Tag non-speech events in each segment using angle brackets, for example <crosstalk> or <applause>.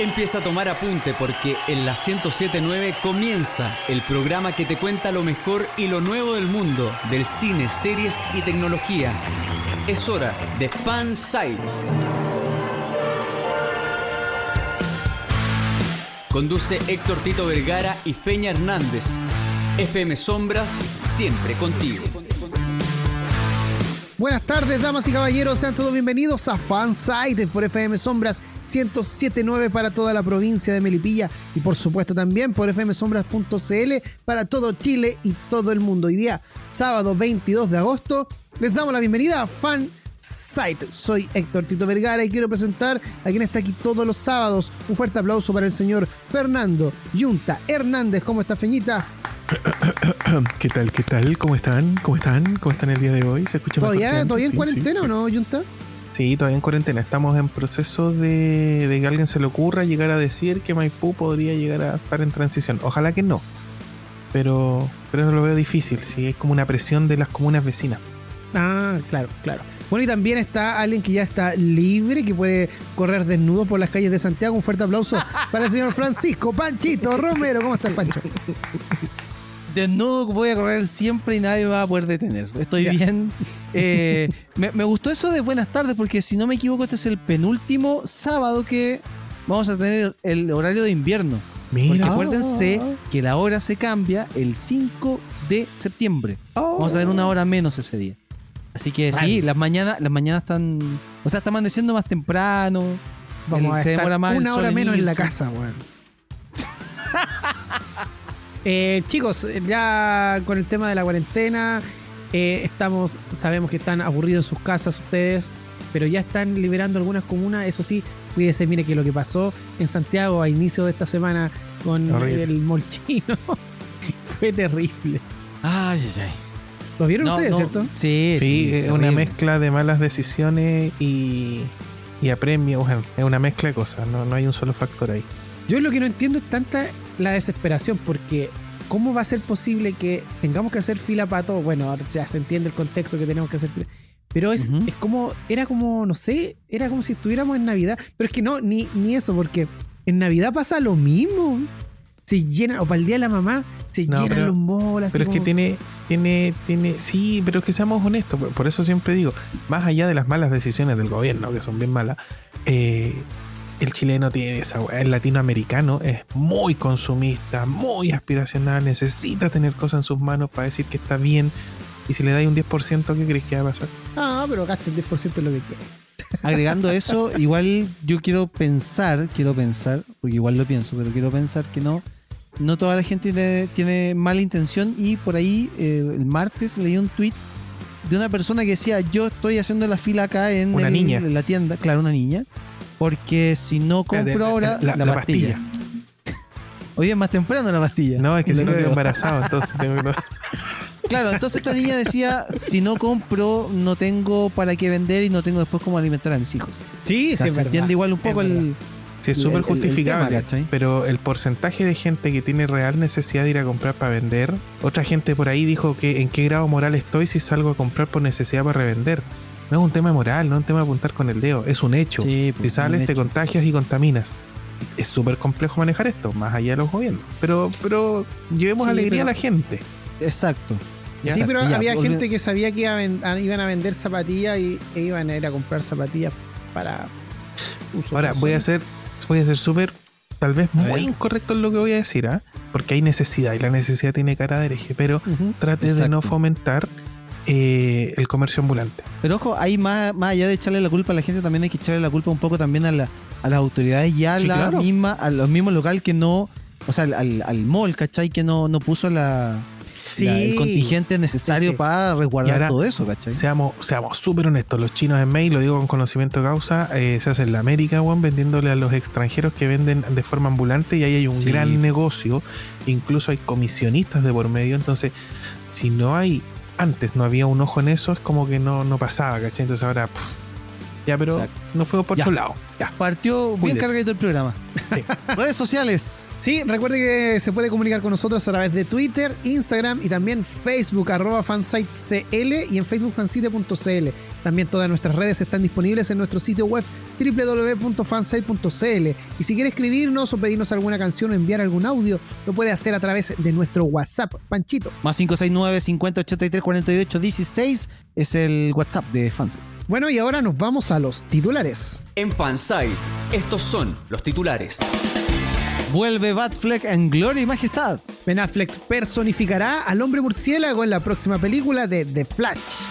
Empieza a tomar apunte porque en la 1079 comienza el programa que te cuenta lo mejor y lo nuevo del mundo del cine, series y tecnología. Es hora de Fan Site. Conduce Héctor Tito Vergara y Feña Hernández. FM Sombras, siempre contigo. Buenas tardes, damas y caballeros, sean todos bienvenidos a Fansite por FM Sombras 1079 para toda la provincia de Melipilla y por supuesto también por fmsombras.cl para todo Chile y todo el mundo. Hoy día, sábado 22 de agosto, les damos la bienvenida a Fansite. Soy Héctor Tito Vergara y quiero presentar a quien está aquí todos los sábados. Un fuerte aplauso para el señor Fernando Yunta Hernández. ¿Cómo está, Feñita? <coughs> ¿Qué tal? ¿Qué tal? ¿Cómo están? ¿Cómo están? ¿Cómo están el día de hoy? ¿Se escucha ¿Todavía, ¿todavía en cuarentena o no, Junta? Sí, todavía en cuarentena. Estamos en proceso de, de, que a alguien se le ocurra llegar a decir que Maipú podría llegar a estar en transición. Ojalá que no. Pero, pero lo veo difícil. Sí, es como una presión de las comunas vecinas. Ah, claro, claro. Bueno, y también está alguien que ya está libre, que puede correr desnudo por las calles de Santiago. Un fuerte aplauso para el señor Francisco Panchito Romero. ¿Cómo estás, Pancho? <laughs> desnudo voy a correr siempre y nadie me va a poder detener. Estoy bien. <laughs> Eh, me, me, gustó eso de buenas tardes porque si no me equivoco este es el penúltimo sábado que vamos a tener el horario de invierno. Mira. Porque acuérdense que la hora se cambia el 5 de septiembre. Vamos a tener una hora menos ese día. Así que sí, las mañanas, las mañanas están. O sea, está amaneciendo más temprano. Vamos a estar más una hora menos en la casa, weón. <laughs> Eh, chicos, ya con el tema de la cuarentena, eh, estamos, sabemos que están aburridos en sus casas ustedes, pero ya están liberando algunas comunas. Eso sí, cuídese, mire que lo que pasó en Santiago a inicio de esta semana con Horrible. el molchino <laughs> fue terrible. Ay, ay, ay. ¿Lo vieron no, ustedes, no. cierto? Sí, sí, es una mezcla de malas decisiones y, y apremio. Bueno, es una mezcla de cosas, no, no hay un solo factor ahí. Yo lo que no entiendo es tanta la desesperación, porque ¿cómo va a ser posible que tengamos que hacer fila para todo? Bueno, ya se entiende el contexto que tenemos que hacer fila. Pero es, uh -huh. es como, era como, no sé, era como si estuviéramos en Navidad. Pero es que no, ni, ni eso, porque en Navidad pasa lo mismo. Se llenan, o para el día de la mamá, se no, llenan pero, los molas. Pero es como... que tiene, tiene, tiene, sí, pero es que seamos honestos. Por eso siempre digo, más allá de las malas decisiones del gobierno, que son bien malas, eh, el chileno tiene esa el latinoamericano es muy consumista, muy aspiracional, necesita tener cosas en sus manos para decir que está bien. Y si le dais un 10%, ¿qué crees que va a pasar? Ah, pero gasta el 10% de lo que quiere. <laughs> Agregando eso, igual yo quiero pensar, quiero pensar, porque igual lo pienso, pero quiero pensar que no, no toda la gente tiene, tiene mala intención y por ahí eh, el martes leí un tweet de una persona que decía, yo estoy haciendo la fila acá en, una el, niña. en la tienda, claro, una niña, porque si no compro ahora la, la, la pastilla. pastilla. Hoy es más temprano la pastilla. No, es que si no quedo embarazado, entonces tengo que... <laughs> Claro, entonces esta niña decía, si no compro, no tengo para qué vender y no tengo después cómo alimentar a mis hijos. Sí, o sea, sí, se entiende igual un poco el... Sí, es súper justificable, el tema, pero el porcentaje de gente que tiene real necesidad de ir a comprar para vender, otra gente por ahí dijo que en qué grado moral estoy si salgo a comprar por necesidad para revender. No es un tema moral, no es un tema de apuntar con el dedo, es un hecho. Sí, pues, si sales, te contagias y contaminas. Es súper complejo manejar esto, más allá de los gobiernos. Pero, pero llevemos Sí, alegría pero- a la gente. Exacto. Ya. Sí, pero Ya, había volve- gente que sabía que iba a ven- a- iban a vender zapatillas y e iban a ir a comprar zapatillas para uso Ahora, voy a ser voy a ser súper, tal vez muy incorrecto en lo que voy a decir, ¿ah? Porque hay necesidad y la necesidad tiene cara de hereje, pero trate de no fomentar eh, el comercio ambulante. Pero ojo, ahí más, más allá de echarle la culpa a la gente, también hay que echarle la culpa un poco también a, la- a las autoridades y a Sí, la claro. misma, a los mismos local que no, o sea, al, al, al mall, ¿cachai? Que no, no puso la, Sí. la- el contingente necesario Sí, para resguardar ahora, todo eso, ¿cachai? Seamos seamos súper honestos, los chinos en May, lo digo con conocimiento de causa, eh, se hacen la América, weón, vendiéndole a los extranjeros que venden de forma ambulante y ahí hay un gran negocio, incluso hay comisionistas de por medio, entonces si no hay, antes no había un ojo en eso, es como que no, no pasaba, ¿cachai? Entonces ahora, pff, ya, pero Exacto. no fue por Ya. otro lado, ya. Partió bien cargadito el programa. Sí. <laughs> Redes sociales. Sí, recuerde que se puede comunicar con nosotros a través de Twitter, Instagram y también Facebook, arroba fansitecl y en facebookfansite.cl. También todas nuestras redes están disponibles en nuestro sitio web www.fansite.cl. Y si quiere escribirnos o pedirnos alguna canción o enviar algún audio, lo puede hacer a través de nuestro WhatsApp, Panchito. Más 569 50 83 48 16 es el WhatsApp de Fansite. Bueno, y ahora nos vamos a los titulares. En Fanside, estos son los titulares. Vuelve Batfleck en Gloria y Majestad. Ben Affleck personificará al hombre murciélago en la próxima película de The Flash.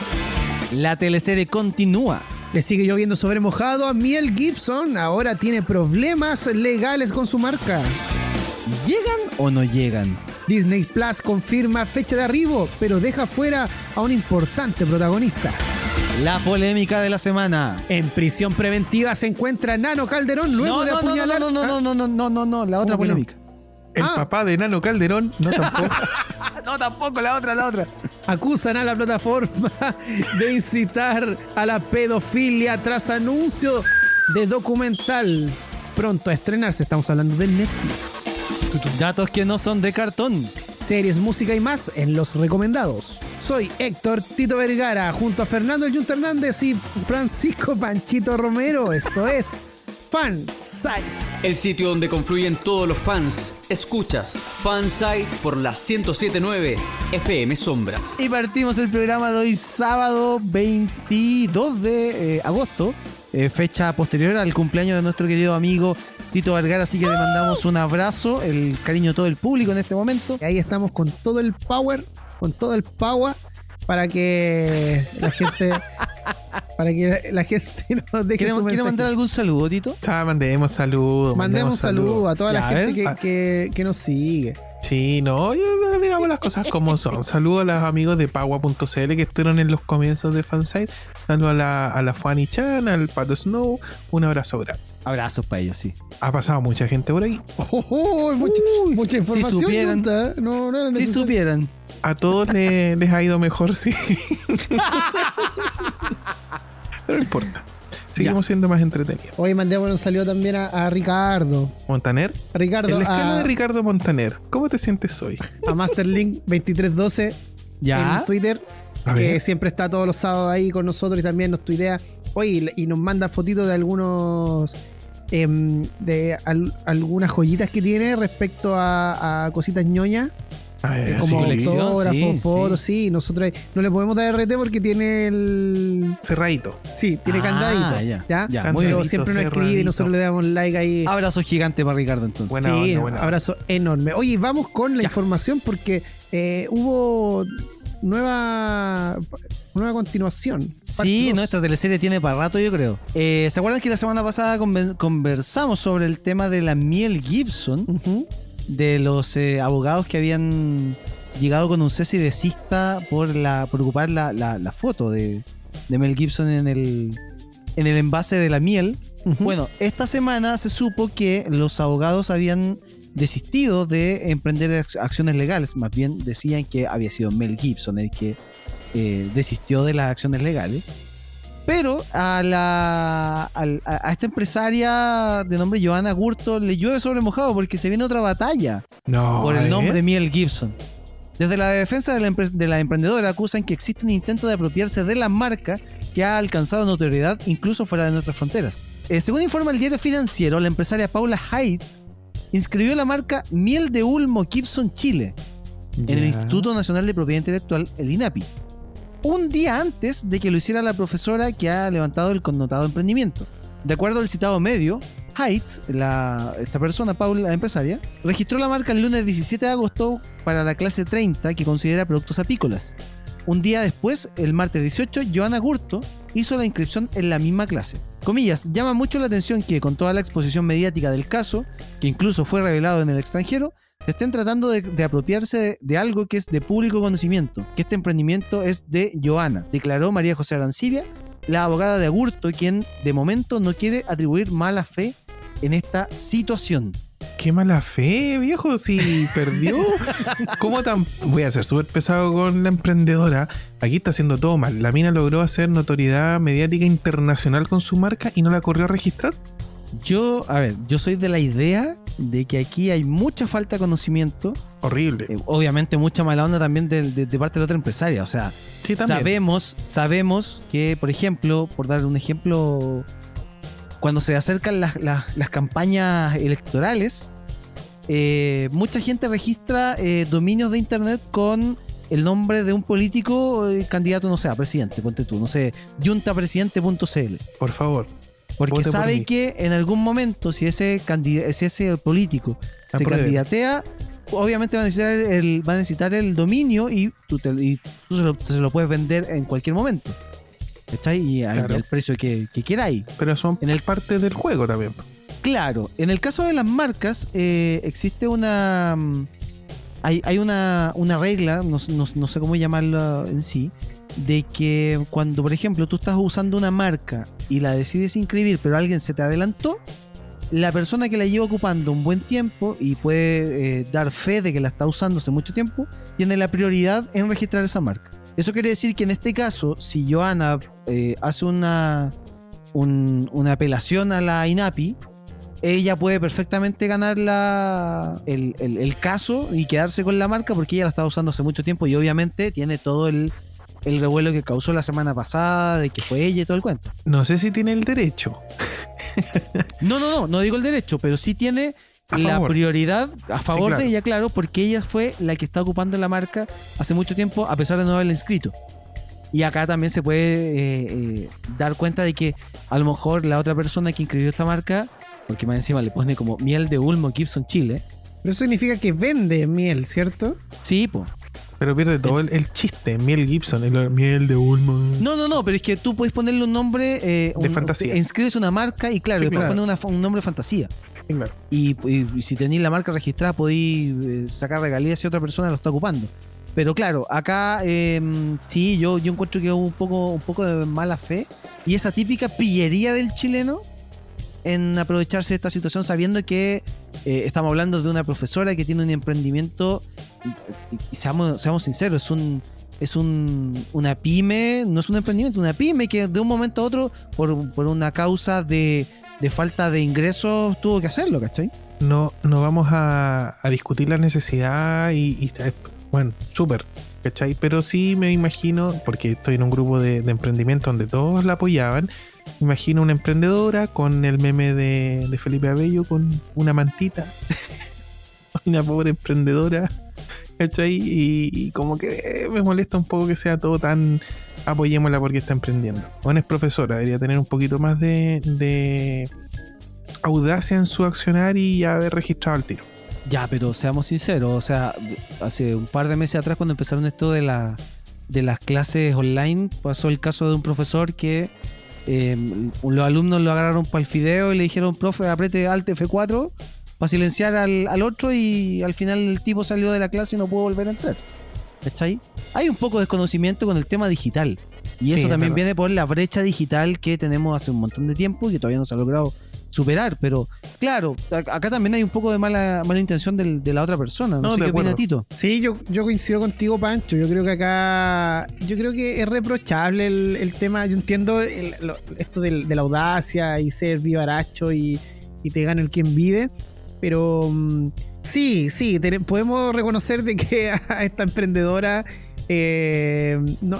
La teleserie continúa. Le sigue lloviendo sobre mojado a Miel Gibson. Ahora tiene problemas legales con su marca. ¿Llegan o no llegan? Disney Plus confirma fecha de arribo, pero deja fuera a un importante protagonista. La polémica de la semana. En prisión preventiva se encuentra Nano Calderón luego no, de no, apuñalar. No, no, no, no, no, no, no, no, la otra polémica. El ah. papá de Nano Calderón, <laughs> no tampoco. <laughs> no, tampoco, la otra, la otra. Acusan a la plataforma de incitar a la pedofilia tras anuncio de documental. Pronto a estrenarse, estamos hablando de Netflix. Datos que no son de cartón. Series, música y más en los recomendados. Soy Héctor Tito Vergara junto a Fernando El Yunta Hernández y Francisco Panchito Romero. Esto es Fan Site. El sitio donde confluyen todos los fans. Escuchas Fanside por la 1079 FM Sombras. Y partimos el programa de hoy, sábado 22 de eh, agosto, eh, fecha posterior al cumpleaños de nuestro querido amigo Tito Vergara. Así que le mandamos un abrazo, el cariño de todo el público en este momento. Y ahí estamos con todo el power, con todo el power para que la gente <laughs> para que la, la gente nos deje ¿Quiere, su mensaje. mandar algún saludo, Tito? Mandemos saludos. Mandemos un saludo a toda Ya, la a gente ver. que, que- que nos sigue. Sí, no, yo- digamos las cosas como son. <laughs> Saludos a los amigos de Pagua.cl que estuvieron en los comienzos de Fanside. Saludos a la, a la Fanny Chan, al Pato Snow. Un abrazo grande. Abrazos para ellos, sí. Ha pasado mucha gente por ahí. Oh, oh, mucha, mucha información. supieran. Yunta. No, no era Si supieran. A todos le- les ha ido mejor, sí. Pero no importa. Seguimos siendo más entretenidos. Hoy mandémosle un saludo también a, a Ricardo. Montaner. A Ricardo, En la escala a, de Ricardo Montaner, ¿cómo te sientes hoy? a Masterlink2312 Ya. en Twitter. A que ver. siempre está todos los sábados ahí con nosotros y también nos tuitea. Oye, y nos manda fotitos de algunos. Em, de al- algunas joyitas que tiene respecto a, a cositas ñoñas. A ver, como autógrafos, sí, fotos, sí. Nosotros ahí no le podemos dar RT porque tiene el. Cerradito. Sí, tiene Ah, candadito. ya, Ya, ya, Pero muy bien. siempre nos escribe y nosotros le damos like ahí. Abrazo gigante para Ricardo, entonces. Buena sí, onda, buena abrazo enorme. Oye, vamos con la Ya. información porque eh, hubo nueva nueva continuación. Sí, nuestra teleserie tiene para rato, yo creo. Eh, ¿Se acuerdan que la semana pasada conversamos sobre el tema de la Miel Gibson? De los eh, abogados que habían llegado con un cese y desista por la por ocupar la, la- la foto de, de Mel Gibson en el en el envase de la miel. Bueno, esta semana se supo que los abogados habían desistido de emprender ac- acciones legales, más bien decían que había sido Mel Gibson el que eh, desistió de las acciones legales. Pero a, la, a, a esta empresaria de nombre Joana Gurto le llueve sobre mojado porque se viene otra batalla No. por el nombre Miel Gibson. Desde la defensa de la, de la emprendedora acusan que existe un intento de apropiarse de la marca que ha alcanzado notoriedad incluso fuera de nuestras fronteras. Eh, según informa el diario financiero, la empresaria Paula Haidt inscribió la marca Miel de Ulmo Gibson Chile en el. Instituto Nacional de Propiedad Intelectual, el INAPI, un día antes de que lo hiciera la profesora que ha levantado el connotado emprendimiento. De acuerdo al citado medio, Haidt, la, esta persona, Paula, la empresaria, registró la marca el lunes 17 de agosto para la clase 30 que considera productos apícolas. Un día después, el martes 18, Joana Gurto hizo la inscripción en la misma clase. Comillas, llama mucho la atención que con toda la exposición mediática del caso, que incluso fue revelado en el extranjero, se estén tratando de, apropiarse de, de algo que es de público conocimiento, que este emprendimiento es de Joana, declaró María José Arancibia, la abogada de Agurto, quien de momento no quiere atribuir mala fe en esta situación. Qué mala fe, viejo, si perdió. <laughs> ¿Cómo tan.? Voy a ser súper pesado con la emprendedora. Aquí está haciendo todo mal. La mina logró hacer notoriedad mediática internacional con su marca y no la corrió a registrar. Yo, a ver, yo soy de la idea de que aquí hay mucha falta de conocimiento, Horrible. eh, obviamente mucha mala onda también de, de- de parte de la otra empresaria. O sea, Sí, sabemos, sabemos que, por ejemplo, por dar un ejemplo, cuando se acercan las, las- las campañas electorales, eh, mucha gente registra eh, dominios de internet con el nombre de un político eh, candidato, no sé, a presidente, ponte tú, no sé, yuntapresidente.cl. Por favor. Porque Vote sabe que en algún momento, si ese, si ese político se candidatea, obviamente va a necesitar el, va a necesitar el dominio y tú, te- y tú se, lo, se lo puedes vender en cualquier momento. ¿Cachai? Y Claro. al precio que, que queráis. Pero son En el- parte del juego también. Claro, en el caso de las marcas, eh, existe una. mm, Hay, hay una, una regla, no, no- no sé cómo llamarla en sí, de que cuando, por ejemplo, tú estás usando una marca y la decides inscribir, pero alguien se te adelantó, la persona que la lleva ocupando un buen tiempo y puede eh, dar fe de que la está usando hace mucho tiempo, tiene la prioridad en registrar esa marca. Eso quiere decir que en este caso, si Joana eh, hace una, un- una apelación a la INAPI, ella puede perfectamente ganar la, el, el- el caso y quedarse con la marca porque ella la estaba usando hace mucho tiempo y obviamente tiene todo el, el revuelo que causó la semana pasada, de que fue ella y todo el cuento. No sé si tiene el derecho. No, no, no, no digo el derecho, pero sí tiene la prioridad a favor claro. de ella, claro, porque ella fue la que está ocupando la marca hace mucho tiempo, a pesar de no haberla inscrito. Y acá también se puede eh, eh, dar cuenta de que a lo mejor la otra persona que inscribió esta marca, porque más encima le pone como miel de Ulmo Gibson Chile, Pero eso significa que vende miel, ¿cierto? sí, pues. Pero pierde todo el, el chiste. Miel Gibson, el miel de Ulmo. No, no, no, pero es que tú puedes ponerle un nombre. eh, De un- fantasía. Inscribes una marca y claro, Sí, le puedes claro. poner una fa- un nombre de fantasía. Y, si tenéis la marca registrada, podéis eh, sacar regalías si otra persona lo está ocupando. Pero claro, acá eh, sí, yo, yo encuentro que es un poco, un poco de mala fe. Y esa típica pillería del chileno en aprovecharse de esta situación sabiendo que eh, estamos hablando de una profesora que tiene un emprendimiento y seamos, seamos sinceros, es un es un, una pyme, no es un emprendimiento, una pyme que de un momento a otro, por, por una causa de, de falta de ingresos, tuvo que hacerlo, ¿cachai? No, no vamos a, discutir la necesidad y, y está- bueno, súper, ¿cachai? Pero sí me imagino, porque estoy en un grupo de, emprendimiento donde todos la apoyaban, imagino una emprendedora con el meme de, Felipe Abello con una mantita, <laughs> una pobre emprendedora, ¿cachai? Y, y como que eh, me molesta un poco que sea todo tan apoyémosla porque está emprendiendo. Bueno, es profesora, debería tener un poquito más de, audacia en su accionar y haber registrado el tiro. Ya, pero seamos sinceros, o sea, hace un par de meses atrás cuando empezaron esto de, la, de las clases online, pasó el caso de un profesor que eh, los alumnos lo agarraron para el fideo y le dijeron, profe, apriete Alt F4 para silenciar al, al otro y al final el tipo salió de la clase y no pudo volver a entrar. ¿Cachai? Hay un poco de desconocimiento con el tema digital. Y Sí, eso es también viene por la brecha digital que tenemos hace un montón de tiempo y que todavía no se ha logrado superar. Pero claro, acá también hay un poco de mala, mala intención del- de la otra persona. No, No, sé qué opina. Tito. Sí, yo, yo coincido contigo, Pancho. Yo creo que acá. Yo creo que es reprochable el, el tema. Yo entiendo el- lo- esto del- de la audacia y ser vivaracho y, y te gana el quien vive. Pero mm, sí, sí, podemos reconocer de que <laughs> a esta emprendedora. Eh, no,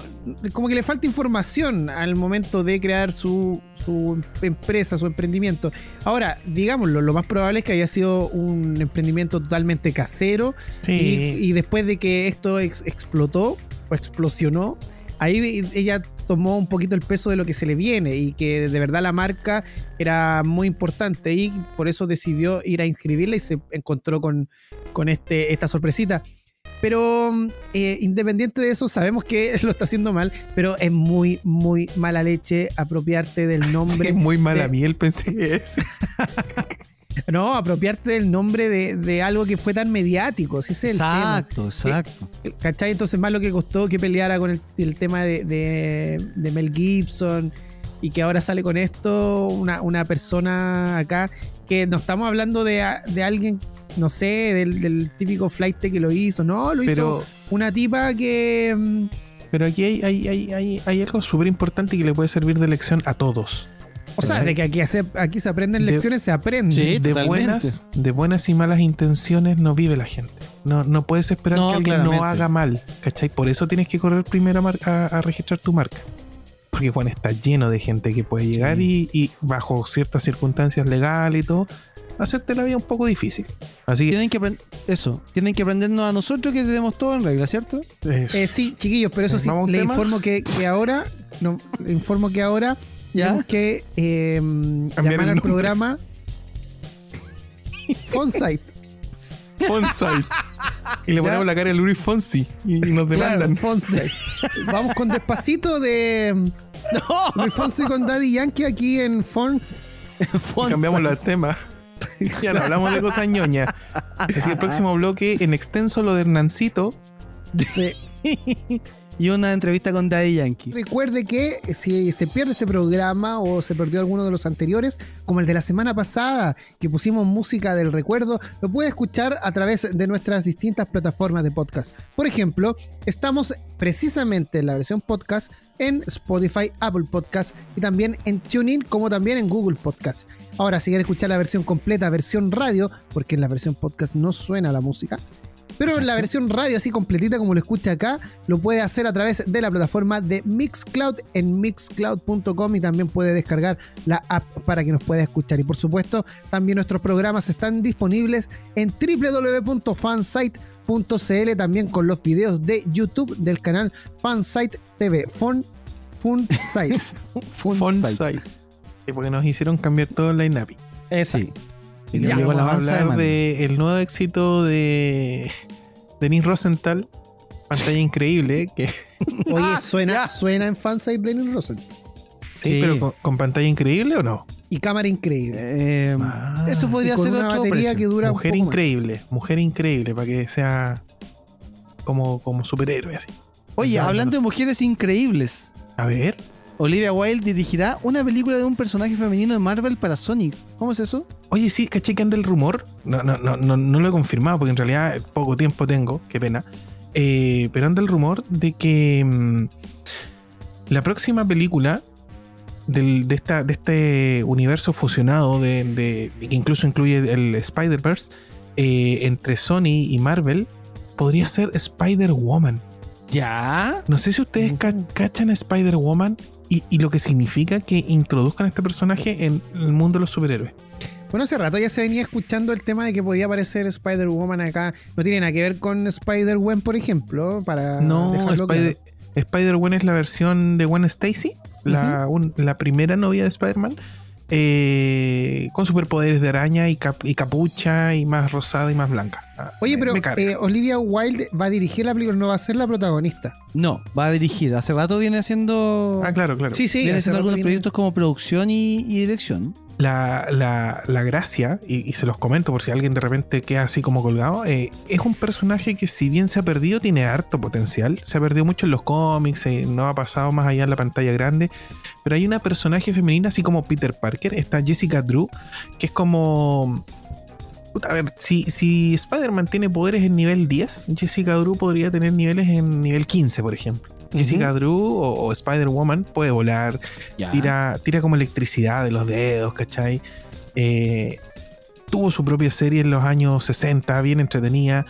como que le falta información al momento de crear su, su empresa, su emprendimiento. Ahora, digámoslo, lo más probable es que haya sido un emprendimiento totalmente casero, Sí. y, y después de que esto ex- explotó o explosionó, ahí ella tomó un poquito el peso de lo que se le viene y que de verdad la marca era muy importante y por eso decidió ir a inscribirla y se encontró con, con este, esta sorpresita. Pero eh, independiente de eso, sabemos que <laughs> lo está haciendo mal, pero es muy, muy mala leche apropiarte del <laughs> nombre. es muy mala de- miel, pensé que es. <laughs> No, apropiarte del nombre de, de algo que fue tan mediático. Si es el tema. Exacto, exacto. ¿Cachai? Entonces, más lo que costó que peleara con el, el tema de, de- de Mel Gibson y que ahora sale con esto una, una persona acá que no estamos hablando de alguien, no sé, del, del típico flight que lo hizo. No, lo Pero, hizo una tipa que. mm, pero aquí hay, hay, hay, hay, hay algo súper importante que le puede servir de lección a todos. O sea, de que aquí se, aquí se aprenden De- lecciones, se aprende. Sí. de buenas, de buenas y malas intenciones no vive la gente. No, no puedes esperar No, que alguien no haga mal, ¿cachai? Por eso tienes que correr primero a, mar- a- a registrar tu marca. Porque Juan está lleno de gente que puede llegar y, y bajo ciertas circunstancias legales y todo, hacerte la vida un poco difícil. Así que Tienen que eso. Tienen que aprendernos a nosotros que tenemos todo en regla, ¿cierto? eh, sí, chiquillos, pero eso sí, ¿Vamos a un le tema? informo que, que ahora, no, le informo que ahora <laughs> ¿Ya? tenemos que eh, Cambiar llamar el al programa <laughs> Fonsite. Fonsite. y le ponemos Ya. la cara a Luis Fonsi y, y nos demandan. Fonsite. <laughs> Vamos con despacito de Luis Fonsi con Daddy Yankee aquí en Fon. Cambiamos los temas. <laughs> ya no hablamos de cosas ñoñas. Así que el próximo bloque, en extenso, lo de Hernancito. Sí. <laughs> y una entrevista con Daddy Yankee. Recuerde que si se pierde este programa o se perdió alguno de los anteriores, como el de la semana pasada, que pusimos música del recuerdo, lo puede escuchar a través de nuestras distintas plataformas de podcast. Por ejemplo, estamos precisamente en la versión podcast en Spotify, Apple Podcast y también en TuneIn, como también en Google Podcast. Ahora, si quieren escuchar la versión completa, versión radio, porque en la versión podcast no suena la música, pero la versión radio así completita como lo escucha acá, lo puede hacer a través de la plataforma de Mixcloud en mixcloud.com y también puede descargar la app para que nos pueda escuchar. Y por supuesto, también nuestros programas están disponibles en www.fansite.cl, también con los videos de YouTube del canal Fansite TV. Fun, Funsite. <laughs> Fonsite. Sí, Porque nos hicieron cambiar todo el line-up. Sí. Y Ya. vamos a de hablar del nuevo éxito de <laughs> Denis Rosenthal. Pantalla increíble. Que, <laughs> Oye, <laughs> suena, suena en Fansite Lennon Rosen. sí, Sí. pero con, con pantalla increíble o no? Y cámara increíble. Eh, Ah. eso podría ser una batería precio. que dura mujer un poco más. increíble. Mujer increíble. Para que sea como, como superhéroe así. Oye, hablando no. de mujeres increíbles, A ver. Olivia Wilde dirigirá una película de un personaje femenino de Marvel para Sonic. ¿Cómo es eso? Oye, sí, caché que anda el rumor. No, no, no, no, no lo he confirmado porque en realidad poco tiempo tengo, qué pena. Eh, pero anda el rumor de que mm, la próxima película del- de, esta, de este universo fusionado, de, de- que incluso incluye el Spider-Verse, eh, entre Sony y Marvel, podría ser Spider-Woman. ¿Ya? No sé si ustedes ca- cachan a Spider-Woman y, y lo que significa que introduzcan a este personaje en el mundo de los superhéroes. Bueno, hace rato ya se venía escuchando el tema de que podía aparecer Spider-Woman acá. No tiene nada que ver con Spider-Gwen, por ejemplo, para No, dejarlo Spider- claro. Spider-Gwen es la versión de Gwen Stacy, la, un- la primera novia de Spider-Man, eh, con superpoderes de araña y, cap- y capucha y más rosada y más blanca. Ah, Oye, pero eh, Olivia Wilde va a dirigir la película, no va a ser la protagonista. No, va a dirigir. Hace rato viene haciendo. ah, claro, claro. Sí, sí, viene haciendo algunos viene- proyectos como producción y, y dirección. La, la- la gracia, y, y se los comento por si alguien de repente queda así como colgado, eh, es un personaje que si bien se ha perdido, tiene harto potencial. Se ha perdido mucho en los cómics, eh, no ha pasado más allá en la pantalla grande. Pero hay una personaje femenina así como Peter Parker, está Jessica Drew, que es como... A ver, si, si Spider-Man tiene poderes en nivel 10, Jessica Drew podría tener niveles en nivel 15, por ejemplo. Jessica Drew o, o Spider-Woman puede volar, tira, tira como electricidad de los dedos, ¿cachai? Eh, tuvo su propia serie en los años 60, bien entretenida.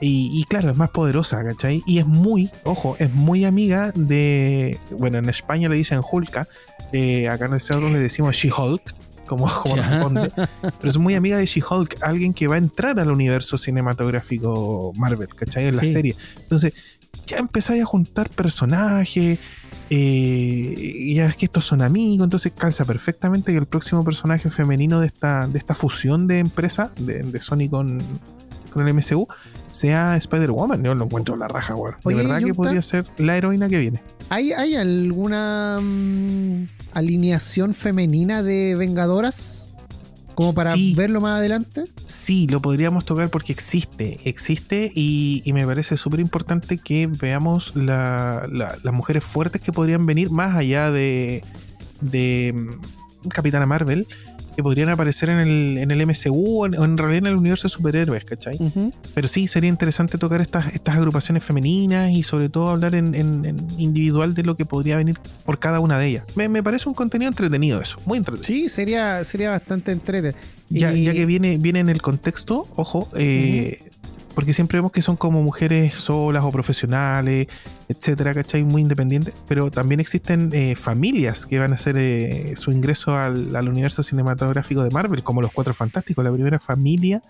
Y, y claro, es más poderosa, ¿cachai? Y es muy, ojo, es muy amiga de. Bueno, en España le dicen Hulka. eh, acá nosotros le decimos She-Hulk, como, <laughs> responde. Pero es muy amiga de She-Hulk, alguien que va a entrar al universo cinematográfico Marvel, ¿cachai? En la serie. Entonces, ya empezáis a juntar personajes. eh, y ya es que estos son amigos, entonces calza perfectamente que el próximo personaje femenino de esta, de esta fusión de empresa, de, de Sony con, con el MCU, sea Spider-Woman. Yo lo encuentro la raja, weón. De verdad que podría ser la heroína que viene. ¿Hay, hay alguna mm, alineación femenina de Vengadoras? Como para Sí. verlo más adelante. Sí, lo podríamos tocar porque existe, existe y, y me parece súper importante que veamos la- la- las mujeres fuertes que podrían venir más allá de, de, Capitana Marvel, que podrían aparecer en el, en el MCU o en, o en realidad en el universo de superhéroes, ¿cachai? Ujú. Pero sí, sería interesante tocar estas, estas agrupaciones femeninas y sobre todo hablar en, en- en individual de lo que podría venir por cada una de ellas. Me, me parece un contenido entretenido eso, muy entretenido. Sí, sería, sería bastante entrete. Ya, Y- ya que viene, viene en el contexto, ojo, eh, porque siempre vemos que son como mujeres solas o profesionales, etcétera, ¿cachai? Muy independientes, pero también existen eh, familias que van a hacer eh, su ingreso al, al universo cinematográfico de Marvel, como los Cuatro Fantásticos, la primera familia,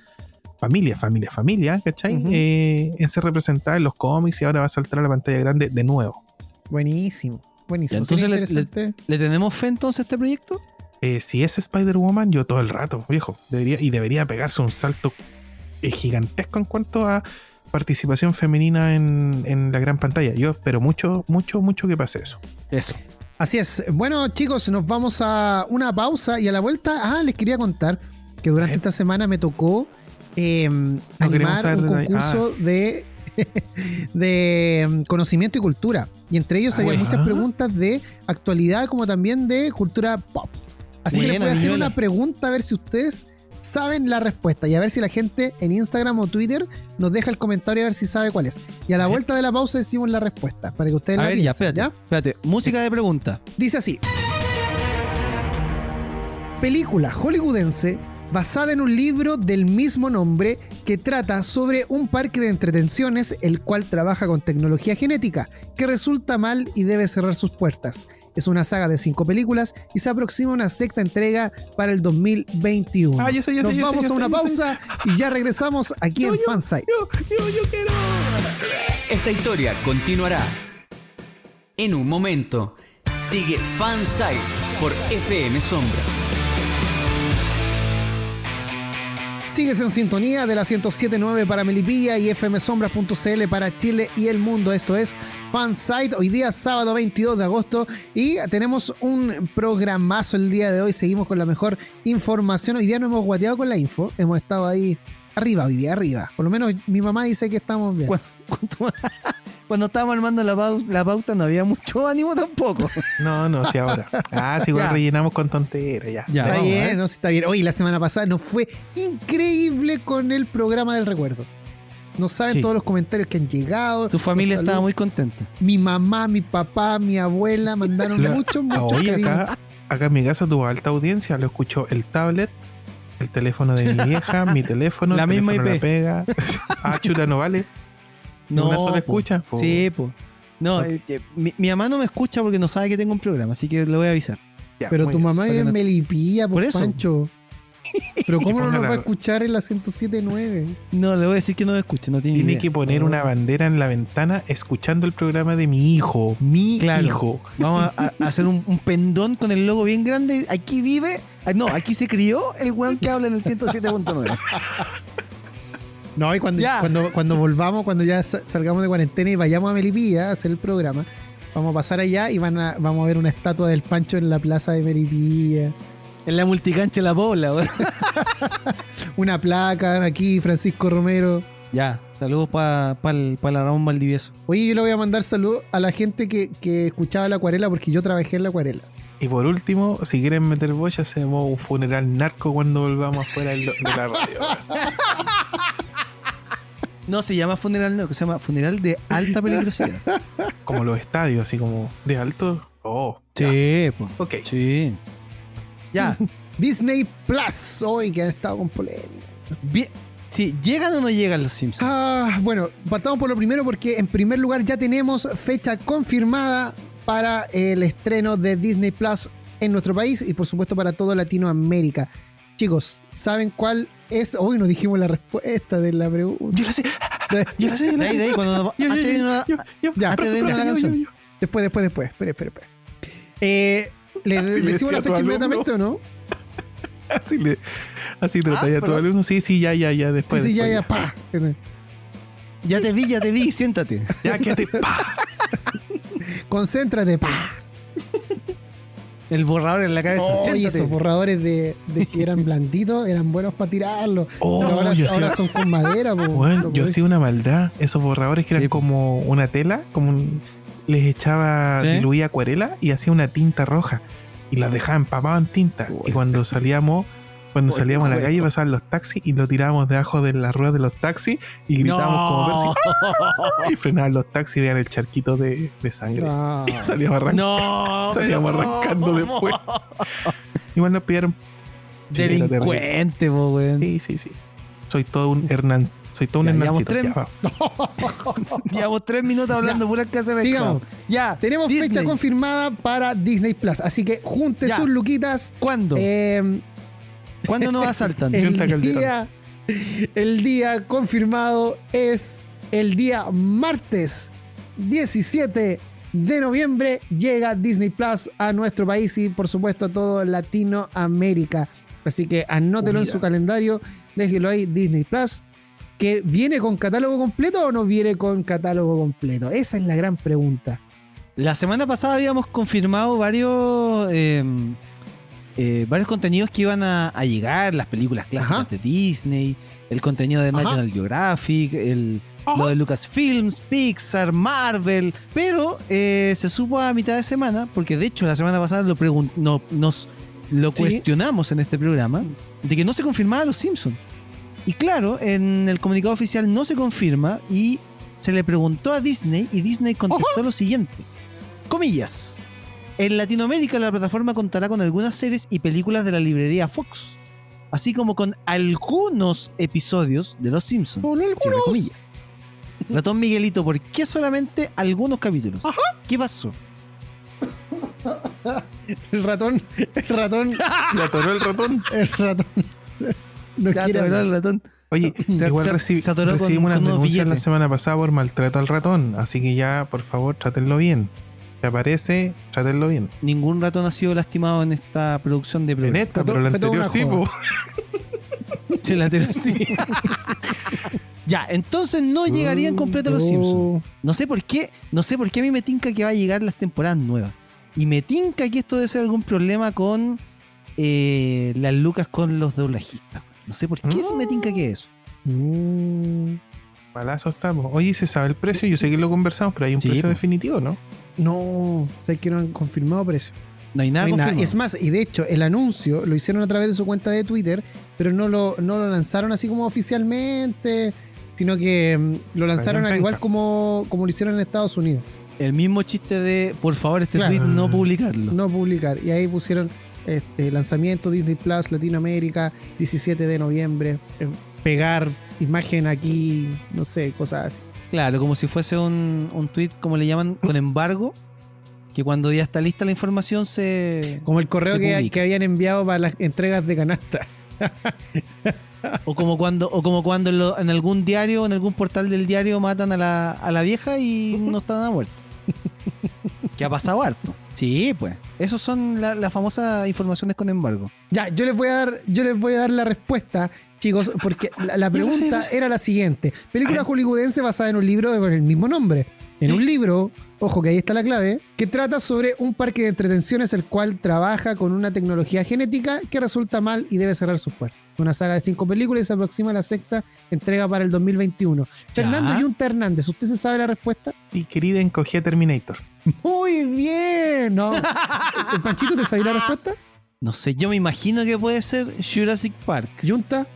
familia, familia, familia, ¿cachai? Ujú. Eh, en ser representada en los cómics y ahora va a saltar a la pantalla grande de nuevo. Buenísimo, buenísimo. Entonces le-. ¿Le tenemos fe entonces a este proyecto? Eh, si es Spider-Woman, yo todo el rato, viejo. Debería, y debería pegarse un salto eh, gigantesco en cuanto a participación femenina en, en la gran pantalla. Yo espero mucho, mucho, mucho que pase eso. Eso. Así es. Bueno, chicos, nos vamos a una pausa y a la vuelta, ah, les quería contar que durante Eh. esta semana me tocó eh, animar un concurso de, <laughs> de mm, conocimiento y cultura. Y entre ellos Ah, había bueno. muchas preguntas de actualidad como también de cultura pop. Así que les voy a hacer una pregunta a ver si ustedes saben la respuesta y a ver si la gente en Instagram o Twitter nos deja el comentario a ver si sabe cuál es. Y a la vuelta de la pausa decimos la respuesta para que ustedes A la ver, ya, piensen, espérate. ¿ya? Espérate. Música de pregunta. Dice así. Película hollywoodense basada en un libro del mismo nombre que trata sobre un parque de entretenciones el cual trabaja con tecnología genética que resulta mal y debe cerrar sus puertas. Es una saga de cinco películas y se aproxima una sexta entrega para el 2021. Ah, Nos vamos a una pausa y ya regresamos aquí en Fansite. Yo, yo, yo quiero. Esta historia continuará. En un momento, sigue Fansite por FM Sombra. Sigues en sintonía de la 1079 para Melipilla y fmsombras.cl para Chile y el mundo. Esto es Fansite. Hoy día, sábado 22 de agosto. Y tenemos un programazo el día de hoy. Seguimos con la mejor información. Hoy día no hemos guateado con la info. Hemos estado ahí arriba, hoy día arriba. Por lo menos mi mamá dice que estamos bien. Cuando, cuando- cuando estábamos armando la, pauta no había mucho <laughs> ánimo tampoco. No, no, si ahora. Ah, si igual Ya. rellenamos con tonteras, ya. Ya, Está vamos, bien, ¿eh? no, sí, está bien. Hoy la semana pasada nos fue increíble con el programa del recuerdo. No saben Sí. todos los comentarios que han llegado. Tu familia estaba muy contenta. Mi mamá, mi papá, mi abuela mandaron <laughs> muchos, muchos cariños. acá, acá en mi casa tuvo alta audiencia. Lo escuchó el tablet, el teléfono de mi vieja, mi <laughs> teléfono, La el misma teléfono IP. La pega. Ah, chuta, no vale. ¿Una sola po. escucha? Po. Sí, pues. No, eh, mi, mi mamá no me escucha porque no sabe que tengo un programa, así que le voy a avisar. Ya, Pero tu bien. mamá en no- Melipilla, Por por eso. Pancho. Pero <laughs> ¿cómo no nos va a escuchar en la 1079? No, le voy a decir que no me escuche, no tiene Tiene idea. que poner una bandera en la ventana escuchando el programa de mi hijo. Mi Claro. hijo. Vamos a, a <laughs> hacer un, un pendón con el logo bien grande. Aquí vive. ah, No, aquí se crió el weón que habla en el 107.9. <laughs> No, y cuando, Ya. cuando, cuando volvamos, cuando ya sa- salgamos de cuarentena y vayamos a Melipilla a hacer el programa, vamos a pasar allá y van a, vamos a ver una estatua del Pancho en la plaza de Melipilla. En la multicancha de la Pobla, weón. <laughs> Una placa aquí, Francisco Romero. Ya, saludos para pa, pa la Ramón Valdivieso. Oye, yo le voy a mandar salud a la gente que, que escuchaba la acuarela porque yo trabajé en la acuarela. Y por último, si quieren meter boya, hacemos un funeral narco cuando volvamos afuera de la radio. <laughs> No se llama funeral, no, que se llama funeral de alta peligrosidad. <laughs> Como los estadios, así como de alto. Oh, sí, pues. ok. Sí. Ya. <laughs> Disney Plus, hoy que han estado con polémica. Bien. Sí, ¿llegan o no llegan los Simpsons? Ah, bueno, partamos por lo primero porque en primer lugar ya tenemos fecha confirmada para el estreno de Disney Plus en nuestro país y por supuesto para toda Latinoamérica. Chicos, ¿saben cuál es? Hoy nos dijimos la respuesta de la pregunta. Yo la sé, <laughs> yo la sé, yo De la ahí, sé. de ahí, cuando Yo, antes de Ya, antes de la canción. yo, yo, yo. Después, después, después. Espera, espera, espera. Eh, ¿Le Así le decimos la fecha inmediatamente o no? <laughs> Así, le, así trataría Ah, a tu alumno. Sí, sí, ya, ya, ya. Sí, Después. sí, ya, después, ya, pa. Ya te vi, ya te vi, siéntate. <laughs> Ya, quédate. pa. Concéntrate, pa. El borrador en la cabeza. Siéntate. esos borradores de, de que eran <laughs> blanditos eran buenos para tirarlos. Oh, pero ahora, yo ahora hacía- son con madera. po. Bueno, No yo hacía una maldad. Esos borradores que eran como una tela, como un- les echaba, Sí. diluía acuarela y hacía una tinta roja. y las dejaba empapadas en tinta. Y cuando salíamos, cuando salíamos a la calle pasaban los taxis y lo tirábamos debajo de las ruedas de los taxis y gritábamos como Percy. Y frenaban los taxis y veían el charquito de, de sangre. Ah. <laughs> Y salíamos <laughs> arrancando. No, Salíamos arrancando después. Igual nos pillaron. Delincuente, po, weón. Sí, sí, sí. Soy todo un Hernán. Soy todo un Ya, llevamos Hernancito. tres- ya, va. <laughs> Llevamos tres minutos hablando pura casa de Sigamos. Ya. Tenemos Disney. fecha confirmada para Disney Plus. Así que junte Ya. sus luquitas. ¿Cuándo? Eh, ¿Cuándo nos asaltan? El, día, el día confirmado es el día martes 17 de noviembre. Llega Disney Plus a nuestro país y por supuesto a todo Latinoamérica. Así que anótelo en su calendario, déjelo ahí, Disney Plus. ¿Que viene con catálogo completo o no viene con catálogo completo? Esa es la gran pregunta. La semana pasada habíamos confirmado varios eh, eh, varios contenidos que iban a, a llegar, las películas clásicas Ajá. de Disney, el contenido de Ajá. National Geographic, el, lo de Lucasfilms, Pixar, Marvel, pero eh, se supo a mitad de semana, porque de hecho la semana pasada lo no- nos lo Sí. cuestionamos en este programa, de que no se confirmaba Los Simpsons. Y claro, en el comunicado oficial no se confirma y se le preguntó a Disney y Disney contestó lo siguiente. Comillas. En Latinoamérica la plataforma contará con algunas series y películas de la librería Fox, así como con algunos episodios de Los Simpsons. Con algunos. comillas. Ratón Miguelito, ¿por qué solamente algunos capítulos? ¿Qué pasó? El ratón, el ratón, Se atoró el ratón. el ratón. No Ya, quiere hablar. el ratón. Oye, igual recibi- se atoró con- recibimos unas denuncias la semana pasada por maltrato al ratón. Así que ya, por favor, trátenlo bien. Si aparece, trátenlo bien. Ningún ratón ha sido lastimado en esta producción de En esta, pero <laughs> la anterior sí, po. Sí, la anterior sí. ya, entonces no llegarían completos los. Simpsons. No sé por qué, no sé por qué a mí me tinca que va a llegar las temporadas nuevas. Y me tinca que esto debe ser algún problema con eh, las lucas con los doblajistas. No sé por qué sí me tinca que es eso. Mm, Malazo estamos. Oye, ¿se sabe el precio? Yo sé que lo conversamos, pero hay un Sí, precio definitivo, ¿no? No, sé que no han confirmado precio. No hay nada No hay nada. Es más, y de hecho, el anuncio lo hicieron a través de su cuenta de Twitter, pero no lo, no lo lanzaron así como oficialmente, sino que mm, lo lanzaron al igual como, como lo hicieron en Estados Unidos. El mismo chiste de, por favor, este Claro. tweet no publicarlo. No publicar. Y ahí pusieron este, lanzamiento Disney Plus Latinoamérica, 17 de noviembre. eh, pegar imagen aquí, no sé, cosas así. Claro, como si fuese un, un tweet, como le llaman, con embargo, que cuando ya está lista la información se... Como el correo que, que habían enviado para las entregas de canasta. O como cuando, o como cuando en, lo- en algún diario en algún portal del diario matan a la, a la vieja y no está nada muerto. que ha pasado harto. Sí, pues. Esos son la- las famosas informaciones con embargo. Ya, yo les voy a dar, yo les voy a dar la respuesta, chicos, porque la, la <laughs> pregunta era la siguiente. Película hollywoodense basada en un libro de- con el mismo nombre. En un libro, ojo que ahí está la clave, que trata sobre un parque de entretenciones el cual trabaja con una tecnología genética que resulta mal y debe cerrar sus puertas. Una saga de cinco películas y se aproxima a la sexta entrega para el 2021. Fernando Yunta Hernández, ¿usted se sabe la respuesta? Y querida encogía Terminator. Muy bien, ¿no? ¿El <laughs> Panchito te sabe la respuesta? No sé, yo me imagino que puede ser Jurassic Park. Yunta.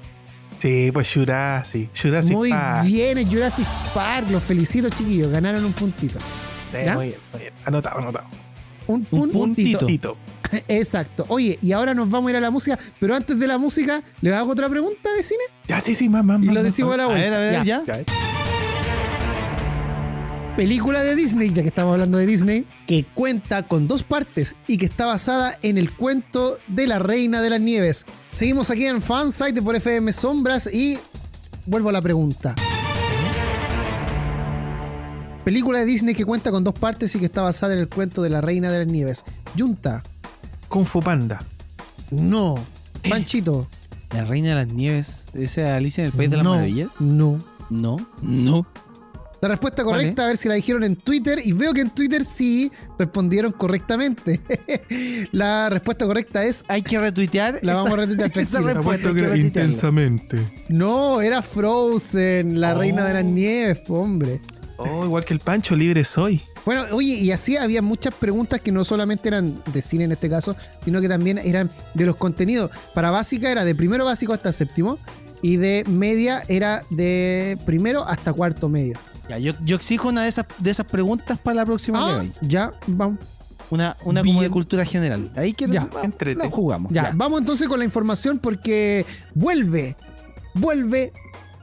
Sí, pues Jurassic. Jurassic Muy Park. bien, en Jurassic Park. Los felicito, chiquillos. Ganaron un puntito. Muy bien, muy bien. Anotado, anotado. Un, Un un puntito. Tito. <laughs> Exacto. Oye, y ahora nos vamos a ir a la música. Pero antes de la música, ¿le hago otra pregunta de cine? Ya, sí, sí, más, más, Y lo más, decimos a la A vuelta. ver, a ver, ya. Ya, Película de Disney, ya que estamos hablando de Disney, que cuenta con dos partes y que está basada en el cuento de la Reina de las Nieves. Seguimos aquí en Fansite por FM Sombras y vuelvo a la pregunta. Película de Disney que cuenta con dos partes y que está basada en el cuento de la Reina de las Nieves. Junta, Kung Fu Panda. no. Panchito, La Reina de las Nieves. ¿Esa es Alicia en el País de las no. Maravillas? No. No. No. La respuesta ¿Cuál correcta, a ver si la dijeron en Twitter. Y veo que en Twitter sí respondieron correctamente. <laughs> la respuesta correcta es Hay que retuitear. La esa- vamos a retuitear, <laughs> esa respuesta. que intensamente. No, era Frozen, la Oh. reina de las nieves, hombre. Oh, igual que el Pancho, libre soy. Bueno, oye, y así había muchas preguntas que no solamente eran de cine en este caso, sino que también eran de los contenidos. Para básica era de primero básico hasta séptimo y de media era de primero hasta cuarto medio. Ya, yo, yo exijo una de esas, de esas preguntas para la próxima Ah, ya, vamos. Una, una como de cultura general. Ahí que Ya, la, jugamos. Ya, vamos entonces con la información porque vuelve, vuelve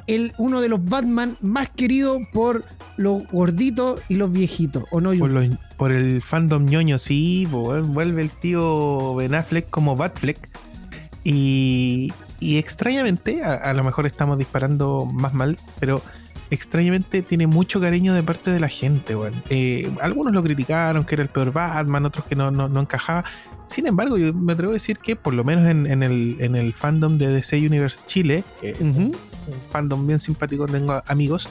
el, uno de los Batman más queridos por los gorditos y los viejitos, ¿o no? Por, los- por el fandom ñoño, sí, vuelve el tío Ben Affleck como Batfleck. Y, y extrañamente, a, a lo mejor estamos disparando más mal, pero extrañamente tiene mucho cariño de parte de la gente, weón. Eh, algunos lo criticaron, que era el peor Batman, otros que no, no, no encajaba. Sin embargo, yo me atrevo a decir que por lo menos en, en el, en el fandom de DC Universe Chile, eh, Ujú. Un fandom bien simpático, tengo amigos,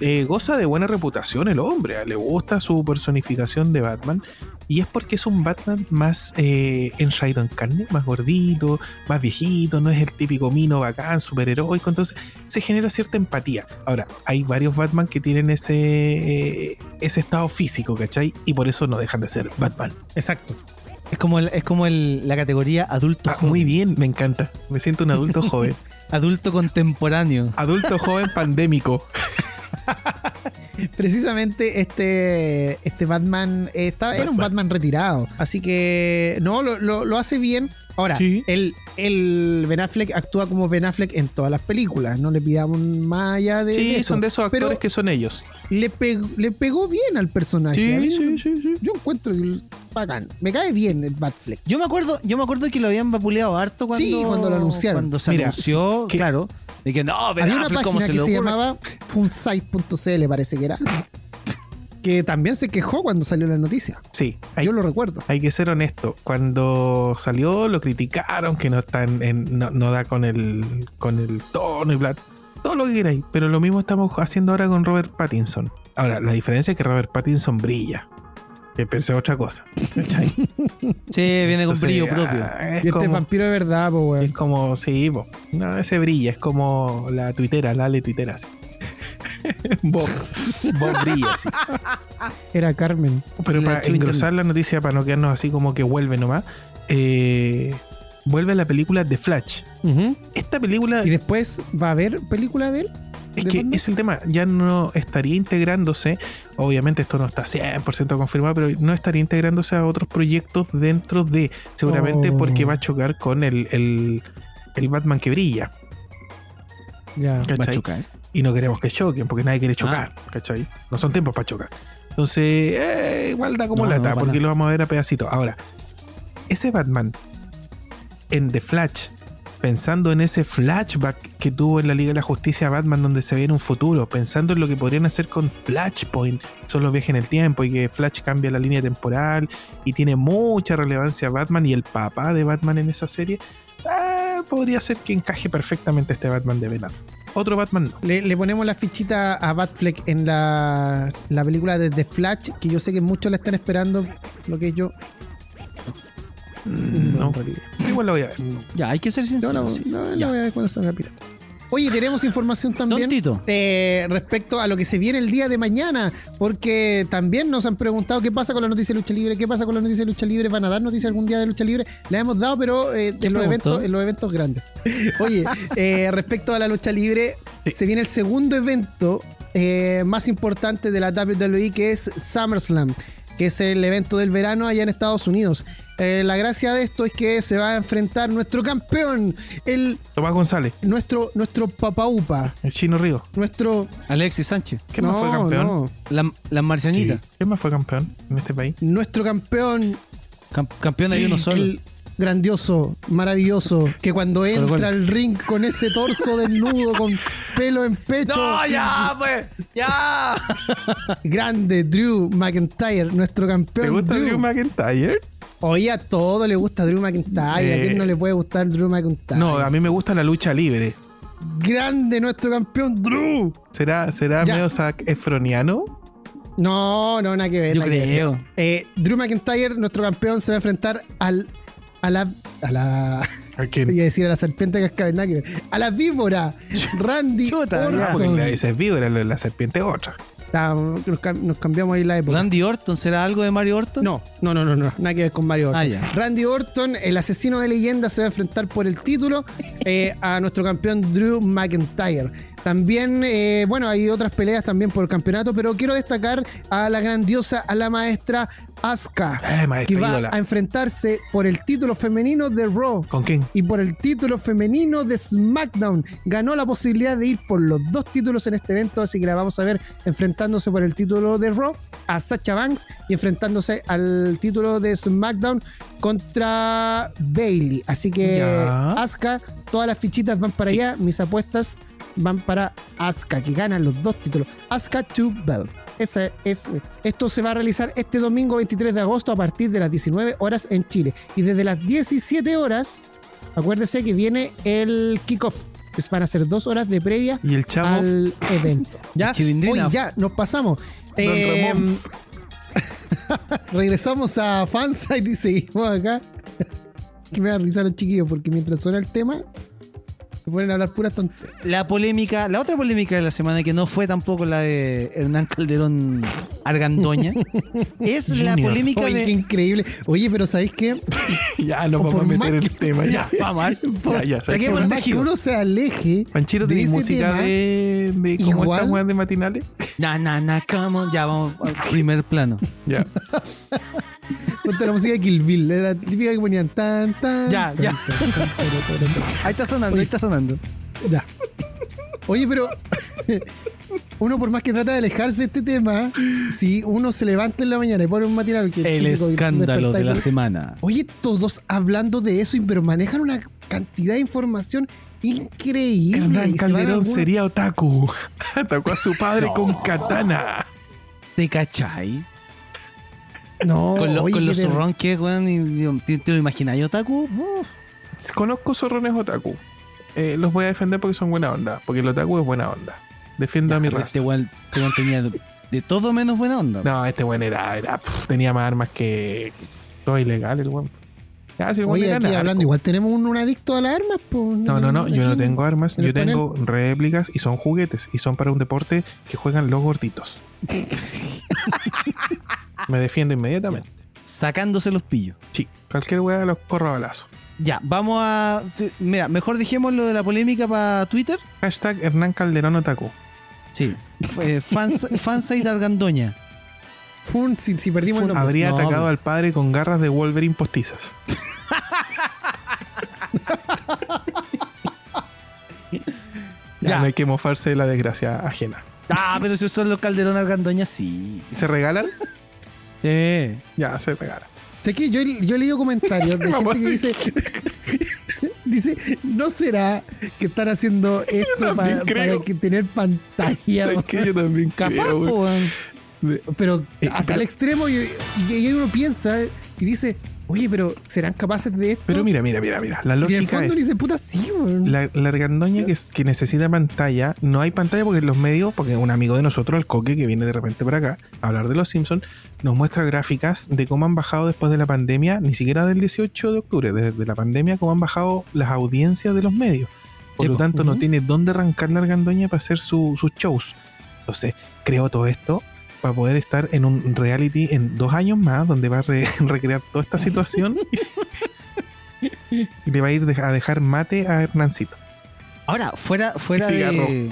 eh, goza de buena reputación el hombre, ah, le gusta su personificación de Batman y es porque es un Batman más eh, enraído en carne, más gordito, más viejito, no es el típico mino bacán, superheroico, entonces se genera cierta empatía. Ahora, hay varios Batman que tienen ese, eh, ese estado físico, ¿cachai? Y por eso no dejan de ser Batman. Exacto. Es como, el- es como el- la categoría adulto Ah, joven. muy bien, me encanta. Me siento un adulto <laughs> joven. Adulto contemporáneo. Adulto joven pandémico. <laughs> <laughs> Precisamente este, este Batman eh, estaba, era un Batman. Retirado. Así que no, lo, lo- lo hace bien. Ahora, Sí. el, el Ben Affleck actúa como Ben Affleck en todas las películas. No le pidamos más allá de, Sí, eso. son de esos actores Pero que son ellos. le, pegó, le pegó bien al personaje. A mí sí, sí. Yo encuentro bacán. Me cae bien el Batfleck. Yo me acuerdo, yo me acuerdo que lo habían vapuleado harto cuando, Sí, cuando lo anunciaron. Cuando se Mira, anunció, que- claro. De que no, Ben Había una Affleck, ¿cómo página se que le se ocurre? llamaba funsite.cl, parece que era. que también se quejó cuando salió la noticia. Sí, hay, Yo lo recuerdo. hay que ser honesto. Cuando salió lo criticaron, que no está en- en- no, no da con el, con el tono y bla. Todo lo que queráis. Pero lo mismo estamos haciendo ahora con Robert Pattinson. Ahora, la diferencia es que Robert Pattinson brilla. Que pensé otra cosa. ¿cachai? <laughs> Sí, viene con Entonces, brillo propio. ah, es, Y este como, vampiro de verdad, pues, weón. es como, sí, po. no, ese brilla, es como la tuitera, la Ale tuitera. así. <laughs> Bob, Bob brilla, sí. Era Carmen. Pero para engrosar la noticia, para no quedarnos así como que vuelve nomás, eh, vuelve la película The Flash. Esta película Y después va a haber película de él. Es ¿de que es el tema, ya no estaría integrándose, obviamente esto no está 100% confirmado, pero no estaría integrándose a otros proyectos dentro de, seguramente Oh. porque va a chocar con el, el, el Batman que brilla. Ya. Va a ¿cachai? chocar. y no queremos que choquen porque nadie quiere chocar, ¿cachai? No son tiempos para chocar. Entonces, eh, igual da como No, lata porque nada. lo vamos a ver a pedacitos. Ahora, ese Batman en The Flash, pensando en ese flashback que tuvo en la Liga de la Justicia Batman donde se ve en un futuro, pensando en lo que podrían hacer con Flashpoint, son los viajes en el tiempo y que Flash cambia la línea temporal y tiene mucha relevancia Batman y el papá de Batman en esa serie, eh, podría ser que encaje perfectamente este Batman de Ben. Otro Batman no. Le, le ponemos la fichita a Batfleck en la, la película de The Flash, que yo sé que muchos la están esperando, lo que yo. No, en realidad. igual lo voy a ver. Ya, hay que ser No, sincero. no, sí. no, la voy a ver cuando salga pirata. Oye, tenemos información también eh, respecto a lo que se viene el día de mañana, porque también nos han preguntado qué pasa con la noticia de lucha libre, qué pasa con la noticia de lucha libre, van a dar noticia algún día de lucha libre. La hemos dado, pero eh, en, los eventos, en los eventos grandes. <laughs> Oye, eh, respecto a la lucha libre, Sí. se viene el segundo evento eh, más importante de la WWE, que es SummerSlam, que es el evento del verano allá en Estados Unidos. Eh, la gracia de esto es que se va a enfrentar nuestro campeón, el Tomás González, nuestro, nuestro papaupa, el chino Río. nuestro. Alexis Sánchez. ¿Quién más fue campeón? no. La, la marcianita. Sí. ¿Quién más fue campeón en este país? Nuestro campeón, Cam- campeón hay uno solo. el grandioso, maravilloso, que cuando entra al ring con ese torso desnudo, con pelo en pecho, ¡No, ya, pues! ¡Ya! grande, Drew McIntyre, nuestro campeón. ¿Te gusta Drew. Drew McIntyre? Oye, a todo le gusta Drew McIntyre. ¿A Eh, quién no le puede gustar Drew McIntyre? No, a mí me gusta la lucha libre. Grande nuestro campeón Drew. ¿Será, será Ya. medio Zac Efroniano? No, no, nada que ver. Yo que ver. creo. Eh, Drew McIntyre, nuestro campeón, se va a enfrentar al. A la. A la. ¿A quién? <laughs> Iba a decir a la serpiente cascabel, nada que ver. A la víbora, <laughs> Randy Chuta, Ah, porque Orton. la esa es víbora, la, la serpiente es otra. Nos, cam- nos cambiamos ahí la época. Randy Orton, ¿será algo de Mario Orton? No, no, no, no, no, nada que ver con Mario Orton. Ah. Randy Orton, el asesino de leyenda, se va a enfrentar por el título <laughs> eh, a nuestro campeón Drew McIntyre. También, eh, bueno, hay otras peleas también por el campeonato, pero quiero destacar a la grandiosa, a la maestra Asuka, Eh, maestra que va ídola. a enfrentarse por el título femenino de Raw ¿Con quién? y por el título femenino de SmackDown. Ganó la posibilidad de ir por los dos títulos en este evento, así que la vamos a ver enfrentándose por el título de Raw a Sacha Banks y enfrentándose al título de SmackDown contra Bailey. Así que Ya. Asuka, todas las fichitas van para allá, mis apuestas van para Asuka, que ganan los dos títulos. Asuka to Belt. Esa es, esto se va a realizar este domingo 23 de agosto a partir de las 19 horas en Chile. Y desde las 17 horas, acuérdese que viene el kickoff. Pues van a ser dos horas de previa Y el al evento. <laughs> ¿Ya? Oye, ya, nos pasamos. Eh, <laughs> regresamos a Fansite y seguimos acá. <laughs> que me da risa los chiquillos porque mientras suena el tema, se ponen a hablar puras tonterías. La polémica, la otra polémica de la semana, que no fue tampoco la de Hernán Calderón Argandoña, <laughs> es la Junior. polémica Oye, qué de. increíble. Oye, pero ¿sabéis qué? <laughs> Ya, no vamos a meter el que- tema. Ya, Vamos a ver. <laughs> Por, Ya, ya, ¿sabes qué? más que tejido. uno se aleje Panchito de música tema, de, de como igual- weas de matinales. Na, na, na, come on. Ya, vamos al primer plano. Ya. Ponte la música de Kill Bill, era la típica que ponían tan, tan. Ya, tan, ya. tan, tan. Ahí está sonando, ahí está sonando. Ya. Oye, pero uno por más que trata de alejarse de este tema, si uno se levanta en la mañana y pone un matinal que El típico escándalo de la semana. Oye, todos hablando de eso, pero manejan una cantidad de información increíble. Hernán Calderón algunos- sería otaku. Atacó a su padre con katana. ¿Te cachai? No, Con, lo- oye, con los ter- zorrón que, weón, ¿te, te lo imagináis, Otaku? Uf. Conozco zorrones otaku. Eh, los voy a defender porque son buena onda. Porque el otaku es buena onda. Defiendo a mi raza. Este weón este weón tenía de todo menos buena onda. No, este buen era, era pf, tenía más armas que todo ilegal el weón. Ya, si el weón Oye, aquí hablando, igual tenemos un, un adicto a las armas, pues. No, no, no, yo no tengo armas, yo tengo réplicas y son juguetes y son para un deporte que juegan los gorditos. <laughs> Me defiendo inmediatamente. Sacándose los pillos. Sí, cualquier weá los corro a balazo. Ya, vamos a. sí, Mira, mejor dejemos lo de la polémica para Twitter. Hashtag Hernán Calderón Otaku. Sí. Eh, fans, <laughs> fansite Argandoña. Fun, si, si perdimos el nombre. Habría No, atacado pues. al padre con garras de Wolverine postizas. <laughs> ya, Ya. no hay que mofarse de la desgracia ajena. Ah, pero si son los Calderón Argandoña, sí. ¿Se regalan? <laughs> Sí. Ya, se regalan. Sé que yo, yo he leído comentarios de <laughs> gente que dice, <laughs> dice, ¿no será que están haciendo esto para, que tener pantalla? ¿Sabes qué? Yo también Capaz, creo, Pero Eh, a tal pero- extremo y, y- y uno piensa y dice, oye, pero ¿serán capaces de esto? Pero mira, mira, mira, mira. La y en el lógica fondo es... dice, puta, sí. La, la argandoña que, es- que necesita pantalla, no hay pantalla porque los medios, porque un amigo de nosotros, el Coque, que viene de repente para acá a hablar de los Simpsons, nos muestra gráficas de cómo han bajado después de la pandemia, ni siquiera del 18 de octubre, desde la pandemia, cómo han bajado las audiencias de los medios. Por lo tanto, no tiene dónde arrancar la argandoña para hacer su- sus shows. Entonces, creó todo esto para poder estar en un reality en dos años más, donde va a re- <laughs> recrear toda esta situación <laughs> y le va a ir a dejar mate a Hernancito. Ahora, fuera, fuera de.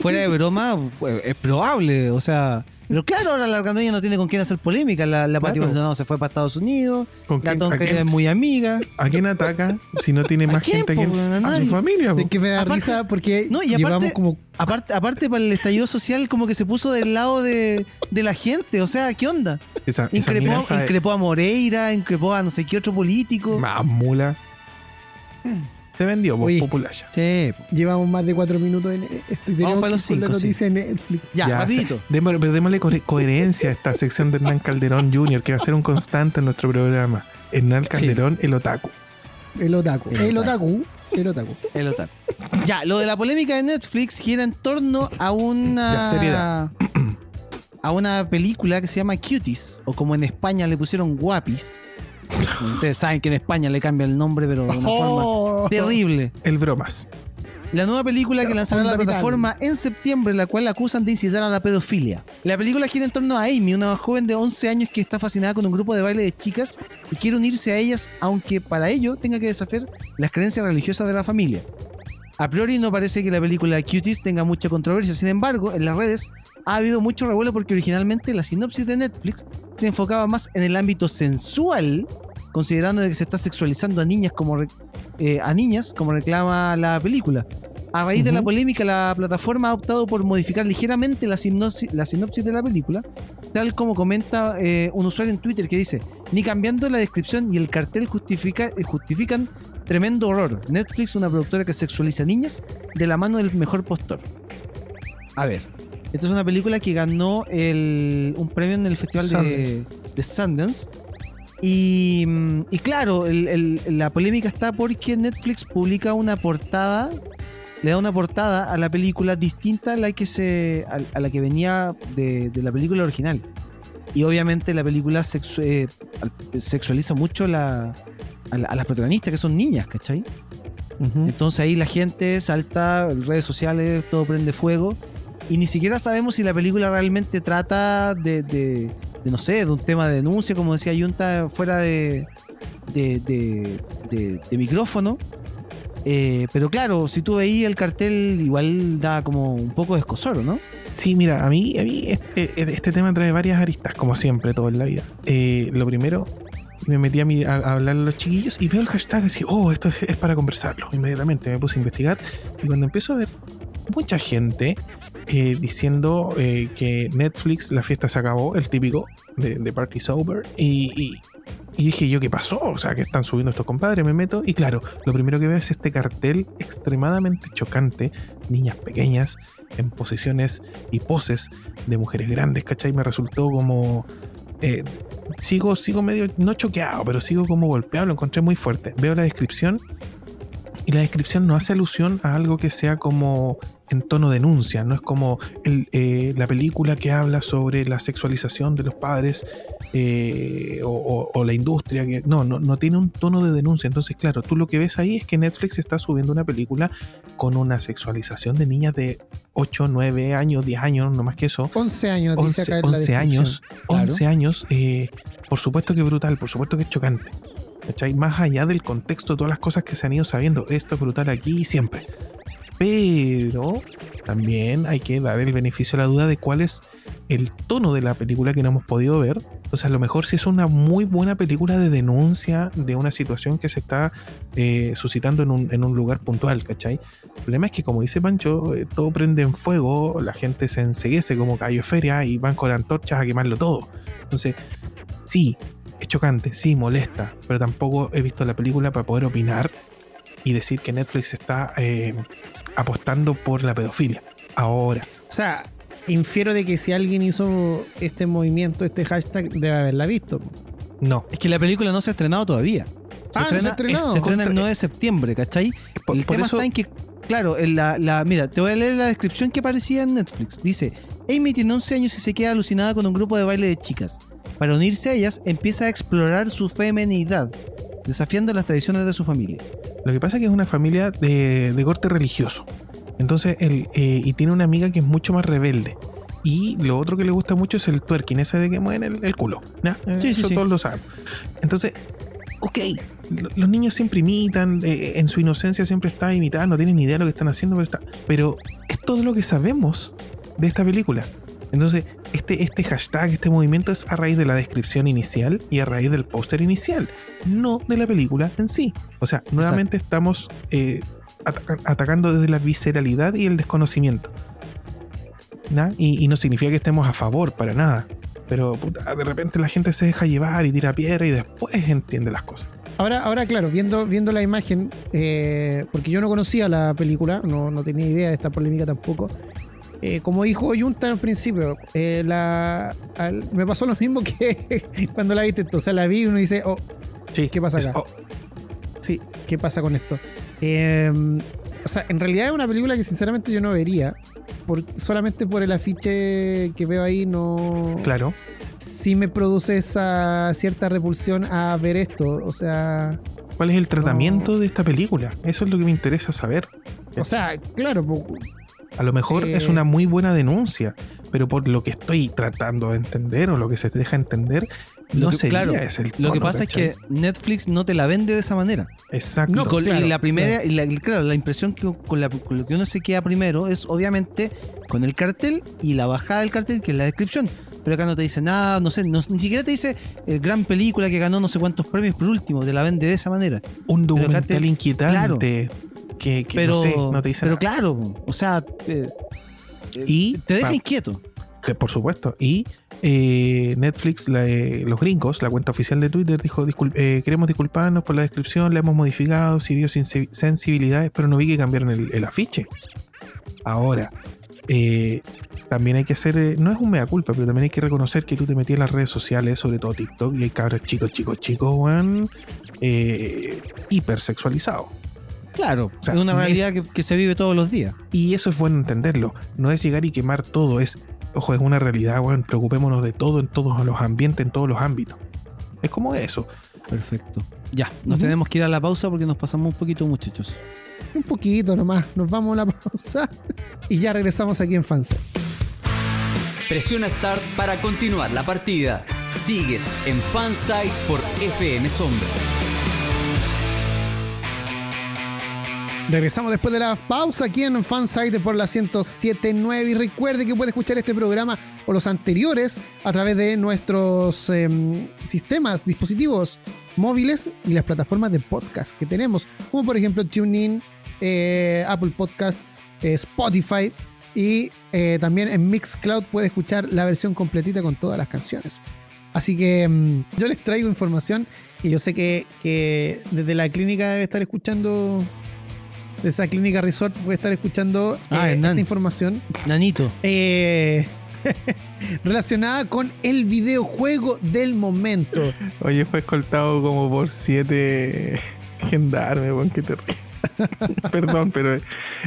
Fuera de broma, pues, es probable. O sea. Pero claro, ahora la Argandoña no tiene con quién hacer polémica. La, la Pati Claro. Maldonado se fue para Estados Unidos. ¿Con La quién- Tonka es muy amiga. a quién ataca si no tiene ¿A más quién, gente a, po, quién- weón? A a su familia? po. Es que me da Aparte- risa porque No, y aparte- llevamos como Aparte, aparte, para el estallido social, como que se puso del lado de, de la gente. O sea, ¿qué onda? Esa, Increpó, increpó a Moreira, increpó a no sé qué otro político. Más mula. Se vendió, po, Oye. populacha. Sí, llevamos más de cuatro minutos en esto y tenemos para que la cinco, sí. noticia en Netflix. ya, Ya, rapidito. Démosle, pero démosle co- coherencia a esta sección de Hernán Calderón Jr., que va a ser un constante en nuestro programa. Hernán Calderón, el otaku. El otaku. El El, otaku. otaku. El otaku. El otaku. Ya, lo de la polémica de Netflix gira en torno a una. Ya, seriedad. A una película que se llama Cuties, o como en España le pusieron Guapis. Ustedes saben que en España le cambia el nombre, pero de una Oh. forma terrible. El bromas. La nueva película que lanzará la Onda vital. plataforma en septiembre, la cual la acusan de incitar a la pedofilia. La película gira en torno a Amy, una joven de 11 años que está fascinada con un grupo de baile de chicas y quiere unirse a ellas, aunque para ello tenga que desafiar las creencias religiosas de la familia. A priori no parece que la película Cuties tenga mucha controversia, sin embargo, en las redes ha habido mucho revuelo porque originalmente la sinopsis de Netflix se enfocaba más en el ámbito sensual, considerando de que se está sexualizando a niñas como eh, a niñas, como reclama la película. A raíz de la polémica, la plataforma ha optado por modificar ligeramente la sinopsis, la sinopsis de la película, tal como comenta eh, un usuario en Twitter que dice, ni cambiando la descripción y el cartel justifica, eh, justifican tremendo horror. Netflix, una productora que sexualiza a niñas de la mano del mejor postor. A ver, esta es una película que ganó el- un premio en el festival de, de Sundance. Y, y claro, el- el- la polémica está porque Netflix publica una portada, le da una portada a la película distinta a la que se, a, a la que venía de, de la película original. Y obviamente la película sexu- eh, al- sexualiza mucho la- a, la- a las protagonistas, que son niñas, ¿cachai? Ujú. Entonces ahí la gente salta, redes sociales, todo prende fuego. Y ni siquiera sabemos si la película realmente trata de, de- de, no sé, de un tema de denuncia, como decía Yunta, fuera de, de, de- de- de micrófono. Eh, pero claro, si tú veías el cartel, igual da como un poco de escosor, ¿no? Sí, mira, a mí, a mí este, este tema trae varias aristas, como siempre, todo en la vida. Eh, lo primero, me metí a, mi- a- a hablar a los chiquillos y veo el hashtag y decía, oh, esto es, es para conversarlo. Inmediatamente me puse a investigar y cuando empiezo a ver mucha gente diciendo eh, que Netflix, la fiesta se acabó, el típico de, de Party Sober, y, y- y dije yo, ¿qué pasó? O sea, que están subiendo estos compadres, me meto y claro, lo primero que veo es este cartel extremadamente chocante, niñas pequeñas en posiciones y poses de mujeres grandes, ¿cachai? Me resultó como... eh, sigo, sigo medio, no choqueado, pero sigo como golpeado, lo encontré muy fuerte. Veo la descripción y la descripción no hace alusión a algo que sea como en tono denuncia, no es como el, eh, la película que habla sobre la sexualización de los padres eh, o, o- o la industria, que no, no, no tiene un tono de denuncia. Entonces, claro, tú lo que ves ahí es que Netflix está subiendo una película con una sexualización de niñas de 8, 9 años, 10 años, no más que eso. 11 años, dice 11, acá en la 11 descripción. años, Claro. 11 años, eh, por supuesto que es brutal, por supuesto que es chocante. ¿cachai? Más allá del contexto, todas las cosas que se han ido sabiendo, esto es brutal aquí y siempre. Pero también hay que dar el beneficio a la duda de cuál es el tono de la película que no hemos podido ver. O sea, a lo mejor si es una muy buena película de denuncia de una situación que se está eh, suscitando en un, lugar puntual, ¿cachai? El problema es que, como dice Pancho, eh, todo prende en fuego, la gente se enseguece como callo feria y van con antorchas a quemarlo todo. Entonces, sí, es chocante, sí, molesta, pero tampoco he visto la película para poder opinar y decir que Netflix está eh, apostando por la pedofilia. Ahora, O sea, infiero de que si alguien hizo este movimiento, este hashtag, debe haberla visto. no. Es que la película no se ha estrenado todavía. Se Ah, no se ha estrena, estrenado. se estrena el Contra- 9 de septiembre, ¿cachai? Por, el por tema eso, está en que, claro, en la, la- mira, te voy a leer la descripción que aparecía en Netflix. Dice, Amy tiene 11 años y se queda alucinada con un grupo de baile de chicas. Para unirse a ellas, empieza a explorar su femenidad, desafiando las tradiciones de su familia. lo que pasa es que es una familia de, de corte religioso. Entonces, él, eh, y tiene una amiga que es mucho más rebelde. Y lo otro que le gusta mucho es el twerking, ese de que mueven el, el culo. ¿ya? Eh, Sí, Eso sí. todos lo saben. Entonces, ok, lo- los niños siempre imitan, eh, en su inocencia siempre está imitando, no tienen ni idea de lo que están haciendo, pero, está, pero es todo lo que sabemos de esta película. Entonces, este, este hashtag, este movimiento es a raíz de la descripción inicial y a raíz del póster inicial, no de la película en sí. O sea, nuevamente estamos eh, ataca- atacando desde la visceralidad y el desconocimiento. Y no significa que estemos a favor, para nada. Pero puta, de repente la gente se deja llevar y tira piedra y después entiende las cosas. Ahora, ahora claro, viendo, viendo la imagen, eh, porque yo no conocía la película, no, no tenía idea de esta polémica tampoco. Eh, como dijo Junta al principio, eh, la, al- me pasó lo mismo que <laughs> cuando la viste. O sea, la vi y uno dice, oh, Sí, ¿Qué pasa es- acá? oh, sí, ¿qué pasa con esto? Eh, o sea, en realidad es una película que sinceramente yo no vería. Por, solamente por el afiche que veo ahí, no. claro. Sí me produce esa cierta repulsión a ver esto. O sea. ¿Cuál es el tratamiento de esta película? Eso es lo que me interesa saber. O sea, claro, A lo mejor Eh. es una muy buena denuncia, pero por lo que estoy tratando de entender o lo que se te deja entender, no sería claro, ese el Lo que tono, pasa ¿cachai? es que Netflix no te la vende de esa manera. Exacto. No, Con- claro, y la primera, claro. y la, y claro, la impresión que con, la- con lo que uno se queda primero es obviamente con el cartel y la bajada del cartel, que es la descripción. Pero acá no te dice nada, no sé, no- ni siquiera te dice el gran película que ganó no sé cuántos premios por último, te la vende de esa manera. un documental te- inquietante que, que Pero, no sé, no te dice pero nada. claro, o sea, eh, Y te deja pa- inquieto. que por supuesto. Y eh, Netflix, la, eh, los gringos, la cuenta oficial de Twitter, dijo: "Discul- eh, Queremos disculparnos por la descripción, la hemos modificado, sirvió sin se- sensibilidades, pero no vi que cambiaron el, el afiche. Ahora, eh, también hay que hacer, eh, no es un mea culpa, pero también hay que reconocer que tú te metías en las redes sociales, sobre todo TikTok, y hay cabros chicos, chicos, chicos, weón, eh, hipersexualizados. Claro, O sea, es una realidad que, que se vive todos los días. Y eso es bueno entenderlo. No es llegar y quemar todo, es, ojo, es una realidad, weón. Preocupémonos de todo en todos los ambientes, en todos los ámbitos. Es como eso. Perfecto. Ya, nos tenemos que ir a la pausa porque nos pasamos un poquito, muchachos. un poquito nomás. Nos vamos a la <laughs> pausa y ya regresamos aquí en Fansite. Presiona Start para continuar la partida. Sigues en Fansite por FM Sombra. Regresamos después de la pausa aquí en Fansite por la 107.9 y recuerde que puede escuchar este programa o los anteriores a través de nuestros em, sistemas, dispositivos móviles y las plataformas de podcast que tenemos, como por ejemplo TuneIn, eh, Apple Podcast, eh, Spotify y eh, también en Mixcloud puede escuchar la versión completita con todas las canciones. Así que mm, yo les traigo información y yo sé que, que desde la clínica debe estar escuchando de esa clínica resort puede estar escuchando Ah, eh, esta información Nanito. eh, <laughs> relacionada con el videojuego del momento. <laughs> Oye, fue escoltado como por siete <laughs> gendarmes, weón. Qué terrible. Perdón, pero.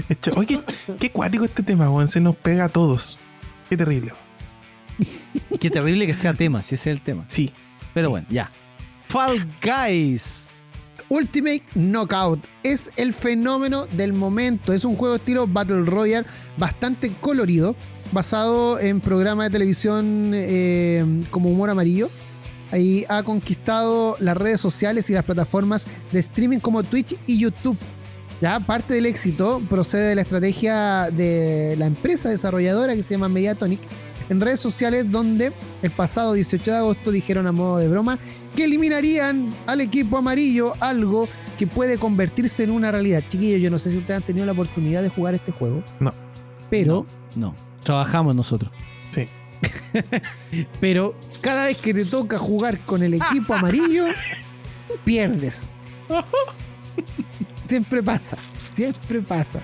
hecho- Oye, qué cuático este tema, weón. Se nos pega a todos. Qué terrible. Qué terrible que sea tema, si ese es el tema. Sí. Pero bueno, ya. Fall Guys. Ultimate Knockout es el fenómeno del momento. Es un juego estilo Battle Royale bastante colorido, basado en programa de televisión eh, como humor amarillo. Ahí ha conquistado las redes sociales y las plataformas de streaming como Twitch y YouTube. Ya parte del éxito procede de la estrategia de la empresa desarrolladora que se llama Mediatonic en redes sociales donde el pasado 18 de agosto dijeron a modo de broma que eliminarían al equipo amarillo algo que puede convertirse en una realidad. Chiquillos, yo no sé si ustedes han tenido la oportunidad de jugar este juego. No. Pero, No, trabajamos nosotros. Sí. <laughs> pero cada vez que te toca jugar con el equipo amarillo, pierdes. <laughs> Siempre pasa, siempre pasa.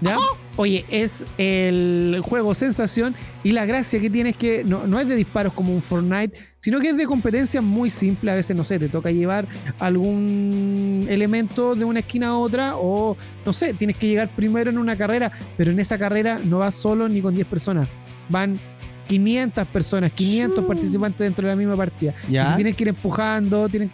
¿Ya? Oye, es el juego sensación y la gracia que tiene es que no, no es de disparos como un Fortnite, sino que es de competencia muy simple. A veces, no sé, te toca llevar algún elemento de una esquina a otra o, no sé, tienes que llegar primero en una carrera, pero en esa carrera no vas solo ni con 10 personas. Van 500 personas, 500 participantes dentro de la misma partida. Ya. Y se tienen que ir empujando, tienen...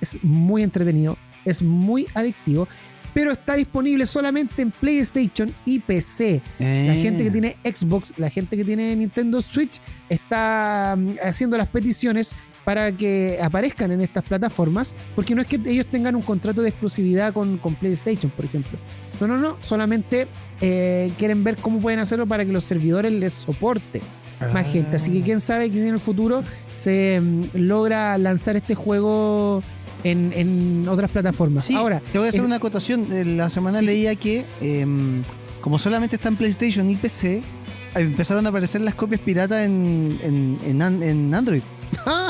Es muy entretenido, es muy adictivo, pero está disponible solamente en PlayStation y PC. La Eh. gente que tiene Xbox, la gente que tiene Nintendo Switch está mm, haciendo las peticiones para que aparezcan en estas plataformas, porque no es que ellos tengan un contrato de exclusividad con, con PlayStation, por ejemplo. No, no, no, solamente eh, quieren ver cómo pueden hacerlo para que los servidores les soporte más gente. Así que quién sabe que en el futuro se mm, logra lanzar este juego en, en otras plataformas. Sí, Ahora, te voy a hacer es- una acotación. Eh, La semana Sí, sí. leía que, em, como solamente está en PlayStation y PC, eh, empezaron a aparecer las copias piratas en, en, en an- en Android.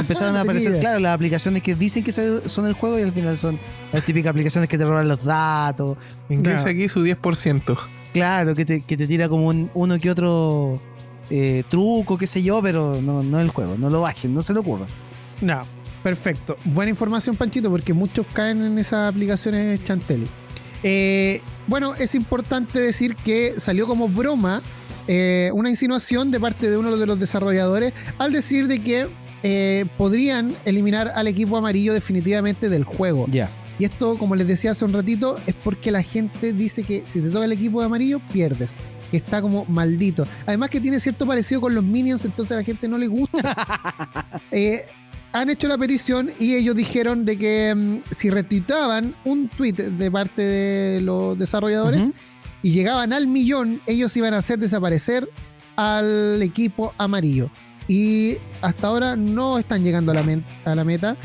Empezaron no a aparecer, claro, las aplicaciones que dicen que son el juego y al final son las típicas aplicaciones que te roban los datos. Ingresa Claro. aquí su 10%. Claro, que te, que te tira como un- uno que otro eh, truco, qué sé yo, pero no, no el juego. No lo bajen, no se lo ocurra. No, perfecto. Buena información, Panchito, porque muchos caen en esas aplicaciones Chantelli. Eh, bueno, es importante decir que salió como broma eh, una insinuación de parte de uno de los desarrolladores al decir de que eh, podrían eliminar al equipo amarillo definitivamente del juego. Ya. Y esto, como les decía hace un ratito, es porque la gente dice que si te toca el equipo de amarillo, pierdes. Que está como maldito. Además que tiene cierto parecido con los Minions, entonces a la gente no le gusta. <laughs> Eh, han hecho la petición y ellos dijeron de que mm, si retuitaban un tweet de parte de los desarrolladores y llegaban al millón, ellos iban a hacer desaparecer al equipo amarillo. Y hasta ahora no están llegando a la, a la meta.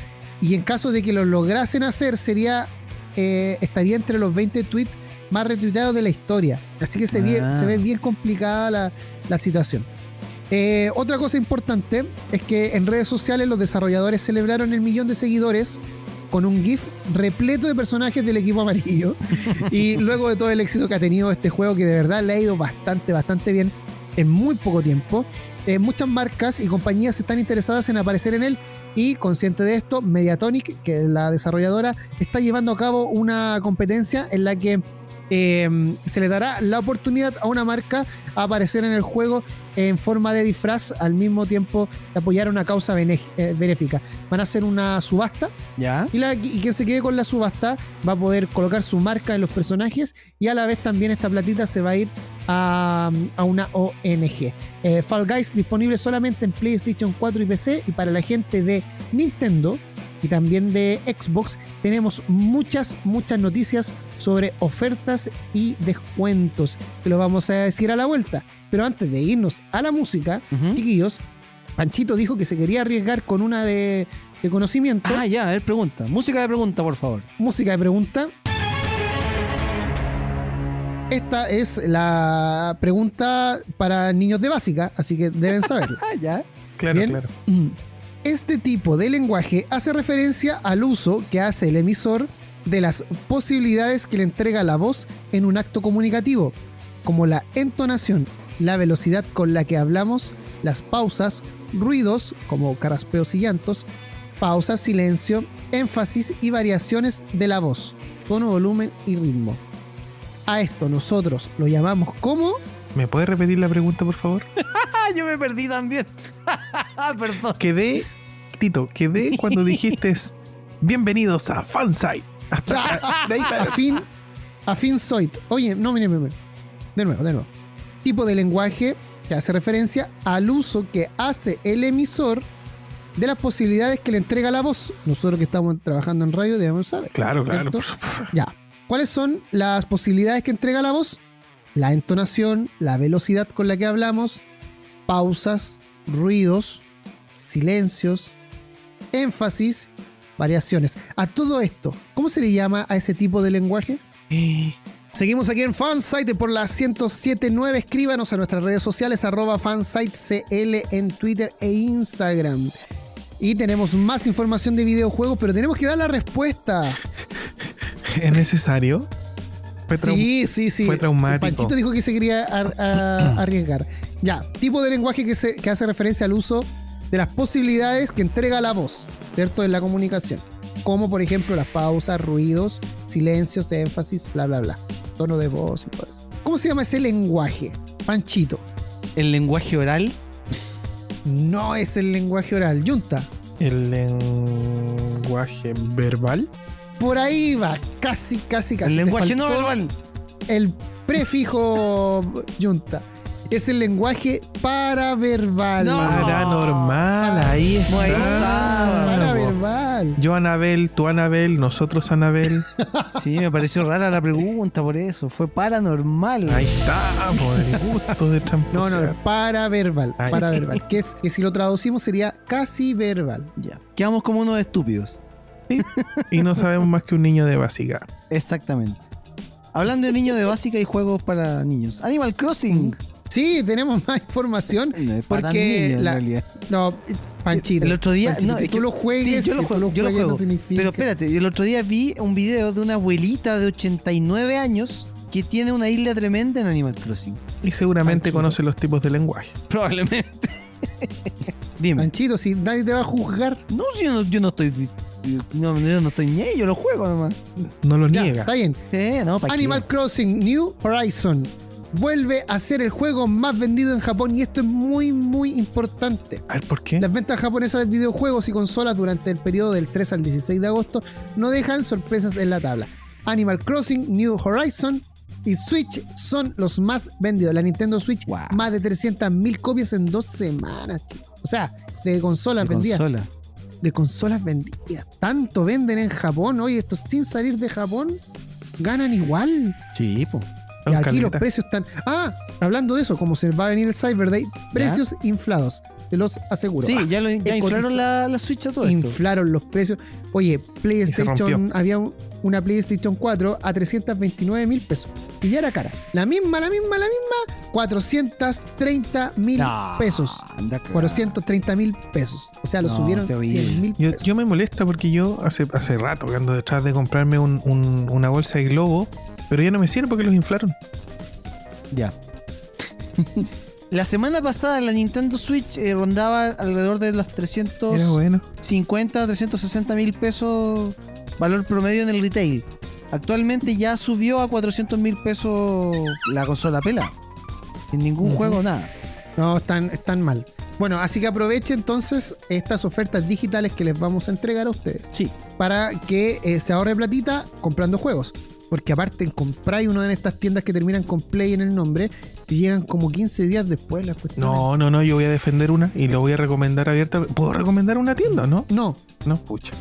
Y en caso de que lo lograsen hacer, sería eh, estaría entre los 20 tweets más retuiteados de la historia. Así que se, ve, Ah. se ve bien complicada la, la situación. Eh, otra cosa importante es que en redes sociales los desarrolladores celebraron el millón de seguidores con un GIF repleto de personajes del equipo amarillo. <laughs> y luego de todo el éxito que ha tenido este juego, que de verdad le ha ido bastante, bastante bien en muy poco tiempo, eh, muchas marcas y compañías están interesadas en aparecer en él y consciente de esto, Mediatonic, que es la desarrolladora, está llevando a cabo una competencia en la que eh, se le dará la oportunidad a una marca a aparecer en el juego en forma de disfraz al mismo tiempo de apoyar una causa eh, benéfica. Van a hacer una subasta ¿Ya? y, la- y quien se quede con la subasta va a poder colocar su marca en los personajes y a la vez también esta platita se va a ir a, a una ONG. Eh, Fall Guys disponible solamente en PlayStation 4 y PC y para la gente de Nintendo y también de Xbox tenemos muchas, muchas noticias sobre ofertas y descuentos que lo vamos a decir a la vuelta. Pero antes de irnos a la música, chiquillos, Panchito dijo que se quería arriesgar con una de, de conocimiento. Ah, ya, a ver, pregunta. Música de pregunta, por favor. Música de pregunta. Esta es la pregunta para niños de básica, así que deben saberlo. Ah, <laughs> ya. Claro, Bien. claro. <clears throat> Este tipo de lenguaje hace referencia al uso que hace el emisor de las posibilidades que le entrega la voz en un acto comunicativo, como la entonación, la velocidad con la que hablamos, las pausas, ruidos como carraspeos y llantos, pausas, silencio, énfasis y variaciones de la voz, tono, volumen y ritmo. A esto nosotros lo llamamos como ¿Me puedes repetir la pregunta, por favor? <laughs> Yo me perdí también. <laughs> Perdón. Quedé, Tito, quedé cuando <laughs> dijiste bienvenidos a Fansite. <laughs> Hasta de ahí para- afín, afín soit. Oye, no, miren, miren. De nuevo, de nuevo. Tipo de lenguaje que hace referencia al uso que hace el emisor de las posibilidades que le entrega la voz. Nosotros que estamos trabajando en radio debemos saber. Claro, claro. Ya. ¿Cuáles son las posibilidades que entrega la voz? La entonación, la velocidad con la que hablamos, pausas, ruidos, silencios, énfasis, variaciones. A todo esto, ¿cómo se le llama a ese tipo de lenguaje? Eh, Seguimos aquí en Fansite por la 1079. Escríbanos a nuestras redes sociales, arroba fansitecl en Twitter e Instagram. Y tenemos más información de videojuegos, pero tenemos que dar la respuesta. ¿Es necesario? Fue Sí, sí, sí. fue traumático. Panchito dijo que se quería ar- <clears throat> arriesgar. Ya, tipo de lenguaje que, se- que hace referencia al uso de las posibilidades que entrega la voz, ¿cierto? En la comunicación. Como por ejemplo las pausas, ruidos, silencios, énfasis, bla, bla, bla. Tono de voz y todo eso. ¿Cómo se llama ese lenguaje? Panchito. El lenguaje oral. No es el lenguaje oral. Yunta. El lenguaje verbal. Por ahí va. Casi, casi, casi. el lenguaje no verbal. El prefijo Yunta. Es el lenguaje paraverbal. No. Paranormal, ahí está. Ahí está. Paraverbal. Yo Anabel, tú Anabel, nosotros Anabel. <laughs> Sí, me pareció rara la pregunta por eso. Fue paranormal. Ahí está, por el gusto de No, tramposear. no, paraverbal. Ay. Paraverbal. Que, es, que si lo traducimos sería casi verbal. Ya. Quedamos como unos estúpidos. Y no sabemos más que un niño de básica. Exactamente. Hablando de niños de básica y juegos para niños. Animal Crossing. Sí, tenemos más información. No es para Porque niños, la- realidad. No, Panchito. El otro día. Panchito, no, que tú lo juegues, sí, yo lo juego, lo yo lo juegues juego. significa- Pero espérate, el otro día vi un video de una abuelita de 89 años que tiene una isla tremenda en Animal Crossing. Y seguramente Panchito. conoce los tipos de lenguaje. Probablemente. <laughs> Dime. Panchito, si nadie te va a juzgar. No, si yo no, yo no estoy. No, yo no estoy ni ahí, yo lo juego nomás. No lo Ya, niega. está bien. Sí, no. Animal Crossing New Horizon. Vuelve a ser el juego más vendido en Japón y esto es muy, muy importante. A ver, ¿por qué? Las ventas japonesas de videojuegos y consolas durante el periodo del 3 al 16 de agosto no dejan sorpresas en la tabla. Animal Crossing, New Horizon y Switch son los más vendidos. La Nintendo Switch, Wow. más de 300.000 copias en dos semanas. chicos. O sea, de consolas De vendidas. consola. De consolas vendidas. Tanto venden en Japón. Oye, estos sin salir de Japón ganan igual. Sí, po. Y aquí los precios están. Ah, hablando de eso, como se va a venir el Cyber Day, precios inflados. Se los aseguro. Sí, Ah, ya, lo, ya he inflaron la, la Switch a todo esto. inflaron los precios. Oye, PlayStation, había un- una PlayStation 4 a 329 mil pesos. Y ya era cara. La misma, la misma, la misma, 430 mil No, pesos. anda cagada. 430 mil pesos. O sea, lo No, subieron terrible. 100 mil Yo, pesos. yo me molesta porque yo hace, hace rato que ando detrás de comprarme un- un- una bolsa de globo, pero ya no me sirve porque los inflaron. Ya. la semana pasada la Nintendo Switch eh, rondaba alrededor de los Era 350, bueno. 360 mil pesos valor promedio en el retail. Actualmente ya subió a 400 mil pesos la consola pela. Sin ningún juego, nada. No, están, están mal. Bueno, así que aproveche entonces estas ofertas digitales que les vamos a entregar a ustedes. Sí. para que eh, se ahorre platita comprando juegos. Porque aparte, compráis una de estas tiendas que terminan con Play en el nombre y llegan como 15 días después las cuestiones. No, no, no, yo voy a defender una y lo voy a recomendar abierta. ¿Puedo recomendar una tienda no? No, No, pucha.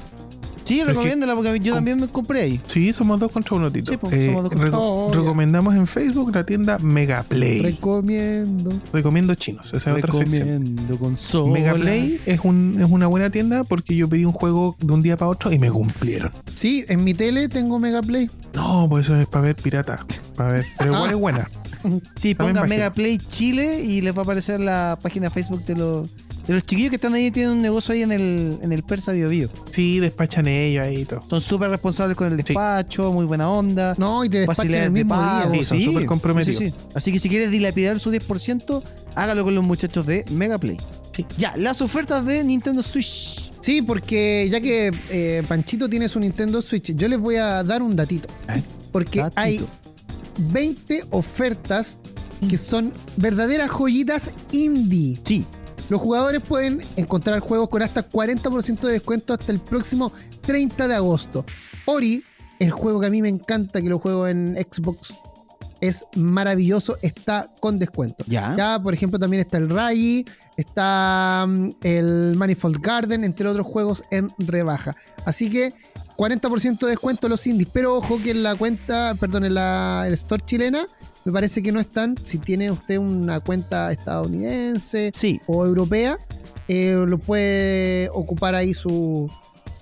Sí, Pero recomiéndala porque yo también me compré ahí. Sí, somos dos contra uno, Tito. Sí, pues, Eh, somos dos contra uno. Oh, ya. recomendamos en Facebook la tienda Megaplay. recomiendo. Recomiendo chinos, esa es otra sección. Recomiendo consola. Megaplay es, un, es una buena tienda porque yo pedí un juego de un día para otro y me cumplieron. Sí, en mi tele tengo Mega Play. No, pues eso es para ver pirata. Para ver. Pero igual <laughs> Ah. es buena. Sí, También ponga bajé. Mega Play Chile y les va a aparecer la página Facebook de los, de los chiquillos que están ahí, tienen un negocio ahí en el, en el Persa Bio Bio. Sí, despachan ellos ahí y todo. Son súper responsables con el despacho, muy buena onda. No, y te despachan el de mismo pago, día. Sí, son súper comprometidos. sí, sí. Así que si quieres dilapidar su 10%, hágalo con los muchachos de Mega Play. Sí. Ya, las ofertas de Nintendo Switch. Sí, porque ya que eh, Panchito tiene su Nintendo Switch, yo les voy a dar un datito. Porque Datito. hay 20 ofertas que son verdaderas joyitas indie. Sí, Los jugadores pueden encontrar juegos con hasta 40% de descuento hasta el próximo 30 de agosto. Ori, el juego que a mí me encanta, que lo juego en Xbox, es maravilloso, está con descuento. ya. Ya, por ejemplo, también está el Rai, está mm, el Manifold Garden, entre otros juegos en rebaja. Así que 40% de descuento los indies. Pero ojo que en la cuenta, perdón, en la el store chilena, me parece que no están. Si tiene usted una cuenta estadounidense Sí. o europea, eh, lo puede ocupar ahí su-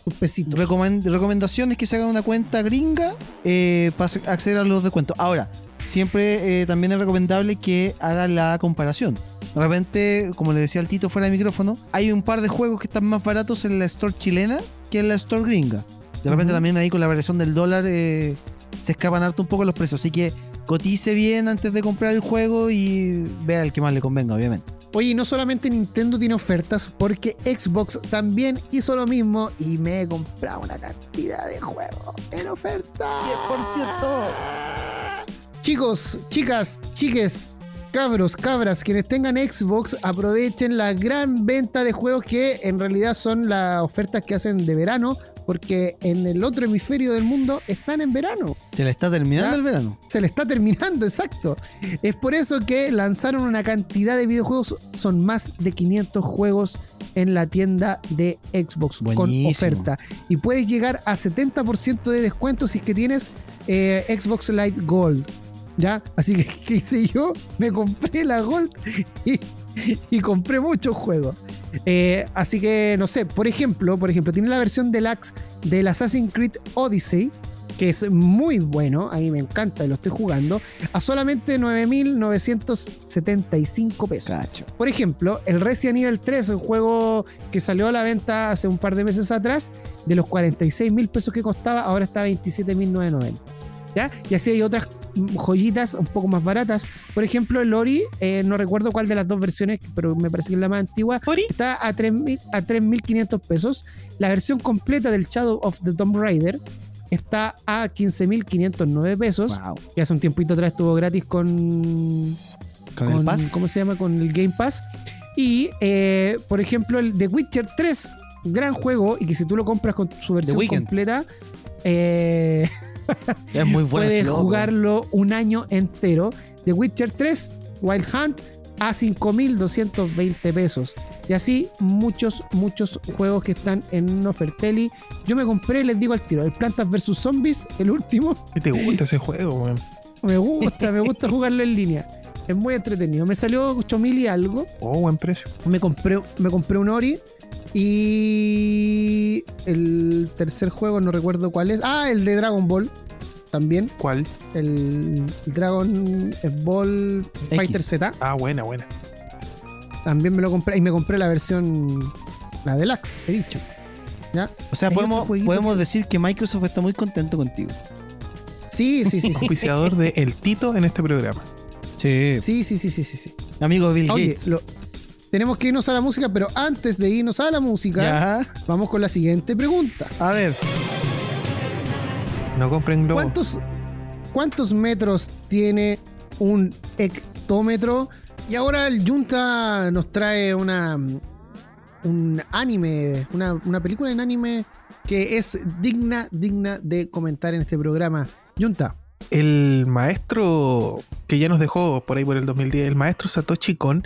sus pesitos. Recomen- recomendación es que se haga una cuenta gringa eh, para acceder a los descuentos. Ahora, siempre eh, también es recomendable que haga la comparación. De repente, como le decía al Tito fuera de micrófono, hay un par de juegos que están más baratos en la store chilena que en la store gringa. De repente también ahí con la variación del dólar eh, se escapan harto un poco los precios. Así que cotice bien antes de comprar el juego y vea el que más le convenga, obviamente. Oye, y no solamente Nintendo tiene ofertas, porque Xbox también hizo lo mismo y me he comprado una cantidad de juegos en oferta. 10%. Chicos, chicas, chiques, cabros, cabras, quienes tengan Xbox, aprovechen la gran venta de juegos que en realidad son las ofertas que hacen de verano, porque en el otro hemisferio del mundo están en verano. Se le está terminando ¿Ya? el verano. Se le está terminando, <laughs> exacto. Es por eso que lanzaron una cantidad de videojuegos, son más de 500 juegos en la tienda de Xbox con oferta. Y puedes llegar a 70% de descuento si es que tienes eh, Xbox Live Gold. ¿Ya? Así que, <laughs> ¿qué hice yo? Me compré la Gold y, y compré muchos juegos. Eh, así que, no sé, por ejemplo, por ejemplo, tiene la versión deluxe del Assassin's Creed Odyssey, que es muy bueno, a mí me encanta y lo estoy jugando, a solamente 9.975 pesos. Cacho. Por ejemplo, el Resident Evil 3, un juego que salió a la venta hace un par de meses atrás, de los 46 mil pesos que costaba, ahora está a 27.990. ¿Ya? Y así hay otras joyitas un poco más baratas. Por ejemplo, el Ori, eh, no recuerdo cuál de las dos versiones, pero me parece que es la más antigua, Ori. está a 3.000 a 3.500 pesos. La versión completa del Shadow of the Tomb Raider está a 15.509 pesos. Wow. Que hace un tiempito atrás estuvo gratis con. ¿Con el Pass? ¿Cómo se llama? Con el Game Pass. Y, eh, por ejemplo, el The Witcher 3, gran juego, y que si tú lo compras con su versión completa, eh, <laughs> <laughs> Es muy bueno. puedes jugarlo un año entero. The Witcher 3, Wild Hunt, a 5.220 pesos. Y así muchos, muchos juegos que están en Ofertelli. Yo me compré, les digo al tiro, el Plantas vs. Zombies, el último. ¿Qué te gusta ese juego, weón? <laughs> Me gusta, me gusta jugarlo en línea. Es muy entretenido. Me salió 8000 y algo. Oh, buen precio. Me compré, me compré un Ori. Y el tercer juego, no recuerdo cuál es. Ah, el de Dragon Ball. También. ¿Cuál? El Dragon Ball Fighter Z. Ah, buena, buena. También me lo compré. Y me compré la versión. La deluxe, he dicho. ¿Ya? O sea, podemos, podemos que- decir que Microsoft está muy contento contigo. Sí, sí, sí, sí. Auspiciador de El Tito en este programa. Sí. Sí, sí, sí, sí, sí, sí. Amigo Bill Oye, Gates. lo- tenemos que irnos a la música, pero antes de irnos a la música, Ya. vamos con la siguiente pregunta. A ver. No compren globo. ¿Cuántos, ¿Cuántos metros tiene un hectómetro? Y ahora el Junta nos trae una un anime, una, una película en anime que es digna, digna de comentar en este programa. Junta, El maestro que ya nos dejó por ahí por el 2010, el maestro Satoshi Kon,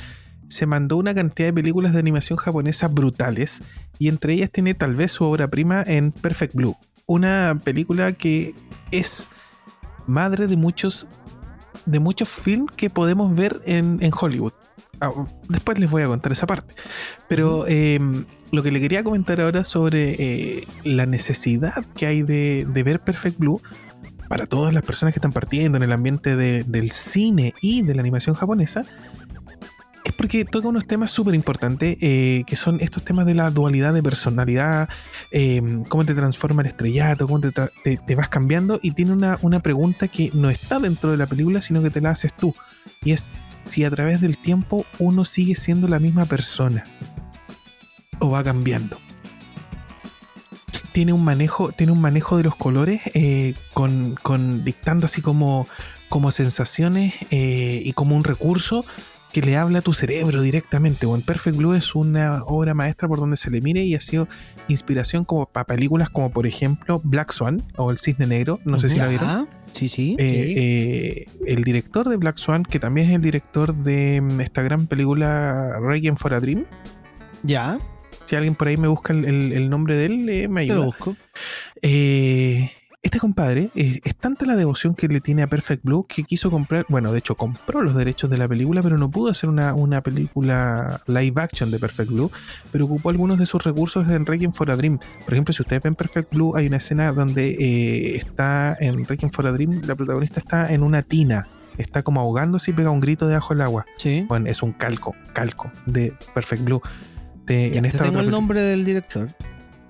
se mandó una cantidad de películas de animación japonesa brutales y entre ellas tiene tal vez su obra prima en Perfect Blue, una película que es madre de muchos de muchos films que podemos ver en, en Hollywood. Ah, después les voy a contar esa parte. Pero eh, lo que le quería comentar ahora sobre eh, la necesidad que hay de, de ver Perfect Blue para todas las personas que están partiendo en el ambiente de- del cine y de la animación japonesa, es porque toca unos temas súper importantes, eh, que son estos temas de la dualidad de personalidad, eh, cómo te transforma el estrellato, cómo te- te vas cambiando, y tiene una, una pregunta que no está dentro de la película, sino que te la haces tú, y es si a través del tiempo uno sigue siendo la misma persona o va cambiando tiene un manejo, tiene un manejo de los colores eh, con, con dictando así como, como sensaciones eh, y como un recurso que le habla a tu cerebro directamente. Bueno, Perfect Blue es una obra maestra por donde se le mire y ha sido inspiración como para películas como por ejemplo Black Swan o El Cisne Negro. No sé si la vieron. Ah, Sí, sí. Eh, el director de Black Swan, que también es el director de esta gran película Requiem for a Dream. ya. Si alguien por ahí me busca el, el- el nombre de él, eh, me Te ayuda. lo busco. Eh, este compadre eh, es tanta la devoción que le tiene a Perfect Blue que quiso comprar, bueno, de hecho compró los derechos de la película, pero no pudo hacer una, una película live action de Perfect Blue, pero ocupó algunos de sus recursos en Requiem for a Dream. Por ejemplo, si ustedes ven Perfect Blue, hay una escena donde eh, está en Requiem for a Dream, la protagonista está en una tina, está como ahogándose y pega un grito debajo del agua. Sí. Bueno, es un calco, calco de Perfect Blue. De- Ya, en te esta tengo otra el nombre del director.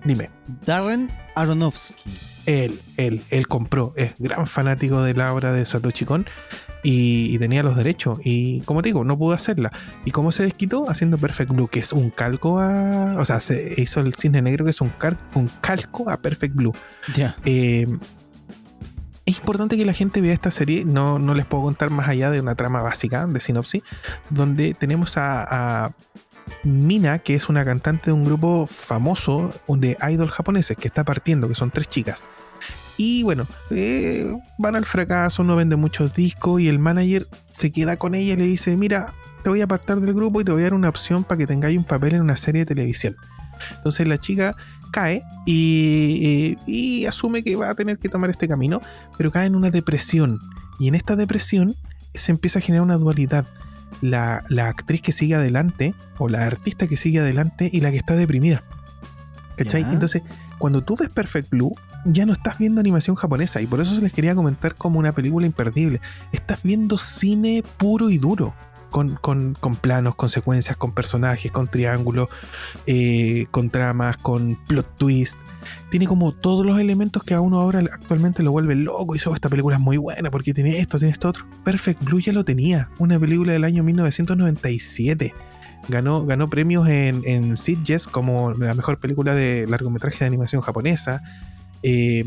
Dime. Darren Aronofsky. Él, él, él compró, es gran fanático de la obra de Satoshi Kon y, y tenía los derechos. Y como te digo, no pudo hacerla. ¿Y cómo se desquitó? Haciendo Perfect Blue, que es un calco a. O sea, se hizo el cisne negro, que es un, cal- un calco a Perfect Blue. Ya. Eh, es importante que la gente vea esta serie. No, no les puedo contar más allá de una trama básica de sinopsis, donde tenemos a, a Mina, que es una cantante de un grupo famoso de idol japoneses que está partiendo, que son tres chicas. Y bueno, eh, van al fracaso, no venden muchos discos y el manager se queda con ella y le dice, mira, te voy a apartar del grupo y te voy a dar una opción para que tengáis un papel en una serie de televisión. Entonces la chica cae y, y asume que va a tener que tomar este camino, pero cae en una depresión. Y en esta depresión se empieza a generar una dualidad. La, la actriz que sigue adelante, o la artista que sigue adelante, y la que está deprimida. ¿Cachai? Entonces, cuando tú ves Perfect Blue, ya no estás viendo animación japonesa, y por eso se les quería comentar como una película imperdible. Estás viendo cine puro y duro. Con, planos, con secuencias, con personajes, con triángulos, eh, con tramas, con plot twist. Tiene como todos los elementos que a uno ahora actualmente lo vuelve loco y dice, "Oh, esta película es muy buena porque tiene esto, tiene esto otro. Perfect Blue ya lo tenía, una película del año 1997. Ganó, ganó premios en, en Sitges como la mejor película de largometraje de animación japonesa. Eh,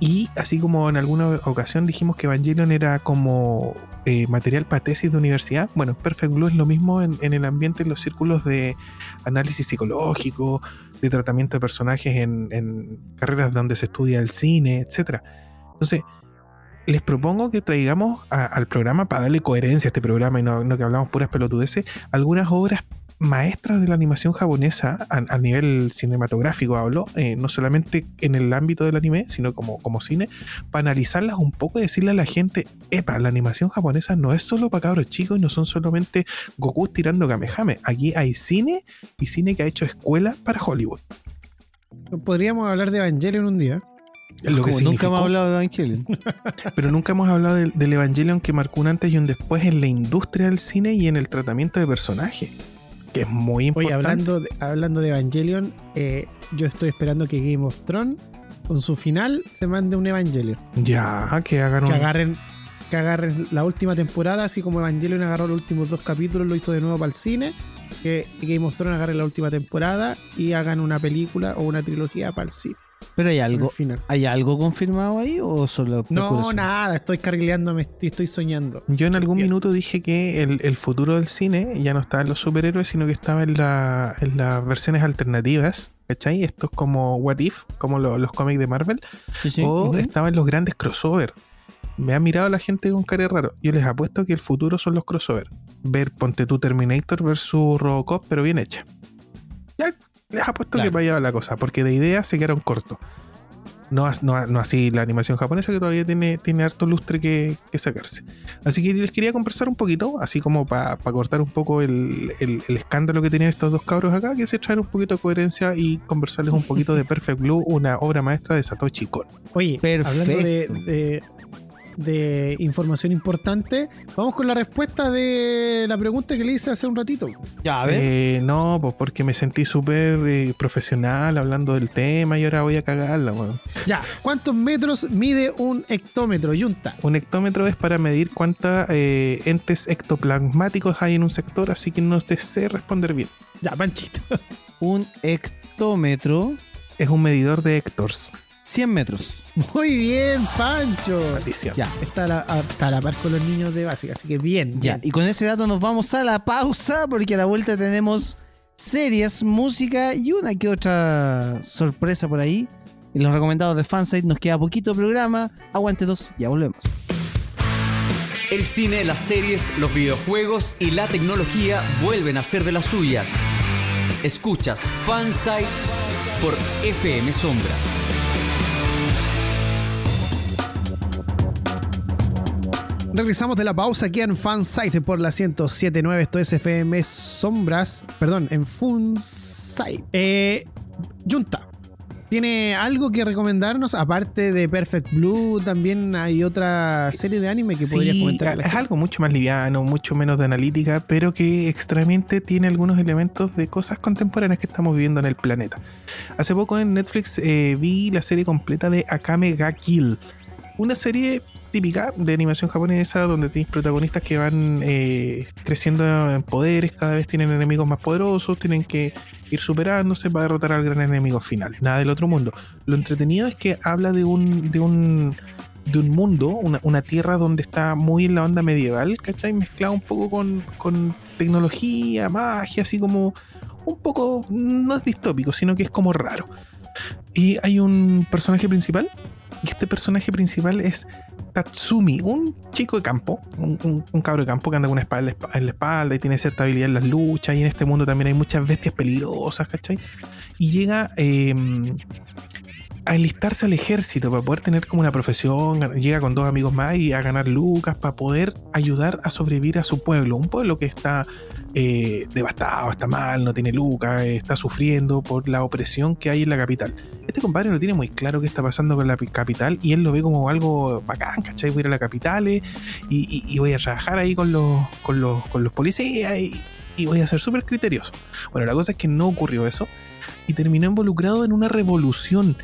Y así como en alguna ocasión dijimos que Evangelion era como eh, material para tesis de universidad, bueno, Perfect Blue es lo mismo en, en el ambiente, en los círculos de análisis psicológico, de tratamiento de personajes en, carreras donde se estudia el cine, etc. Entonces, les propongo que traigamos al programa, para darle coherencia a este programa y no, no que hablamos puras pelotudeces, algunas obras maestras de la animación japonesa a, a nivel cinematográfico hablo, eh, no solamente en el ámbito del anime, sino como, como cine, para analizarlas un poco y decirle a la gente, epa, la animación japonesa no es solo para cabros chicos y no son solamente Goku tirando Kamehame, aquí hay cine y cine que ha hecho escuela para Hollywood. Podríamos hablar de Evangelion un día. Lo que nunca hemos hablado de Evangelion. <laughs> Pero nunca hemos hablado del, del Evangelion que marcó un antes y un después en la industria del cine y en el tratamiento de personajes. Que es muy Oye, importante. hablando de, hablando de Evangelion, eh, yo estoy esperando que Game of Thrones, con su final, se mande un Evangelion. Ya, que hagan un. Que agarren, que agarren la última temporada, así como Evangelion agarró los últimos dos capítulos, lo hizo de nuevo para el cine. Que Game of Thrones agarre la última temporada y hagan una película o una trilogía para el cine. Pero hay al algo. ¿hay algo confirmado ahí o solo No, nada, estoy carrileando, me estoy, estoy soñando. Yo en algún minuto dije que el, el futuro del cine ya no estaba en los superhéroes, sino que estaba en, la- en las versiones alternativas. ¿Cachai? Esto es como What If, como lo- los cómics de Marvel. Sí, sí. o estaba en los grandes crossover. Me ha mirado la gente con cara raro. Yo les apuesto que el futuro son los crossover. Ver Ponte tu Terminator versus Robocop, pero bien hecha. Ya les apuesto Claro. que para allá la cosa, porque de ideas se quedaron cortos. No, no, no así la animación japonesa que todavía tiene, tiene harto lustre que, que sacarse. Así que les quería conversar un poquito, así como para cortar un poco el, el- el escándalo que tienen estos dos cabros acá, que se traer un poquito de coherencia y conversarles un poquito de <laughs> Perfect Blue, una obra maestra de Satoshi Kon. Oye, Perfecto. hablando de, de- de información importante, vamos con la respuesta de la pregunta que le hice hace un ratito. Ya, a ver. Eh, no, pues porque me sentí súper eh, profesional hablando del tema y ahora voy a cagarla, weón. Ya, ¿cuántos metros mide un hectómetro, Yunta? Un hectómetro es para medir cuántos entes ectoplasmáticos hay en un sector, así que no te sé responder bien. Ya, Panchito. Un hectómetro, Es un medidor de hectors. 100 metros. Muy bien, Pancho. Maldición. Ya, Está a la, a- está a la par con los niños de básica, así que bien. ya. bien. Y con ese dato nos vamos a la pausa porque a la vuelta tenemos series, música y una que otra sorpresa por ahí. En los recomendados de Fansite nos queda poquito programa. Aguante dos, ya volvemos. El cine, las series, los videojuegos y la tecnología vuelven a ser de las suyas. Escuchas Fansite por FM Sombras. Regresamos de la pausa aquí en Fansite por la 1079. Esto es FM Sombras. Perdón, en Funsite. Eh, Junta, ¿tiene algo que recomendarnos? Aparte de Perfect Blue, también hay otra serie de anime que podrías Sí, comentar. a la es algo mucho más liviano, mucho menos de analítica, pero que extrañamente tiene algunos elementos de cosas contemporáneas que estamos viviendo en el planeta. Hace poco en Netflix eh, vi la serie completa de Akame ga Kill, una serie típica de animación japonesa donde tienes protagonistas que van eh, creciendo en poderes, cada vez tienen enemigos más poderosos, tienen que ir superándose para derrotar al gran enemigo final. Nada del otro mundo. Lo entretenido es que habla de un, de un, de un mundo, una, una tierra donde está muy en la onda medieval, ¿cachai? Mezclado un poco con, con tecnología, magia, así como un poco, no es distópico, sino que es como raro. Y hay un personaje principal, y este personaje principal es Tatsumi, un chico de campo, un, cabro de campo que anda con una espada en la espalda y tiene cierta habilidad en las luchas. Y en este mundo también hay muchas bestias peligrosas, ¿cachai? Y llega eh, a enlistarse al ejército para poder tener como una profesión. Llega con dos amigos más y a ganar lucas para poder ayudar a sobrevivir a su pueblo. Un pueblo que está eh, devastado, está mal, no tiene lucas, eh, está sufriendo por la opresión que hay en la capital. Este compadre no tiene muy claro qué está pasando con la pi- capital y él lo ve como algo bacán, ¿cachai? Voy a ir a la capital y, y- y voy a trabajar ahí con los, con los, con los policías y, y voy a ser súper criterioso. Bueno, la cosa es que no ocurrió eso y terminó involucrado en una revolución.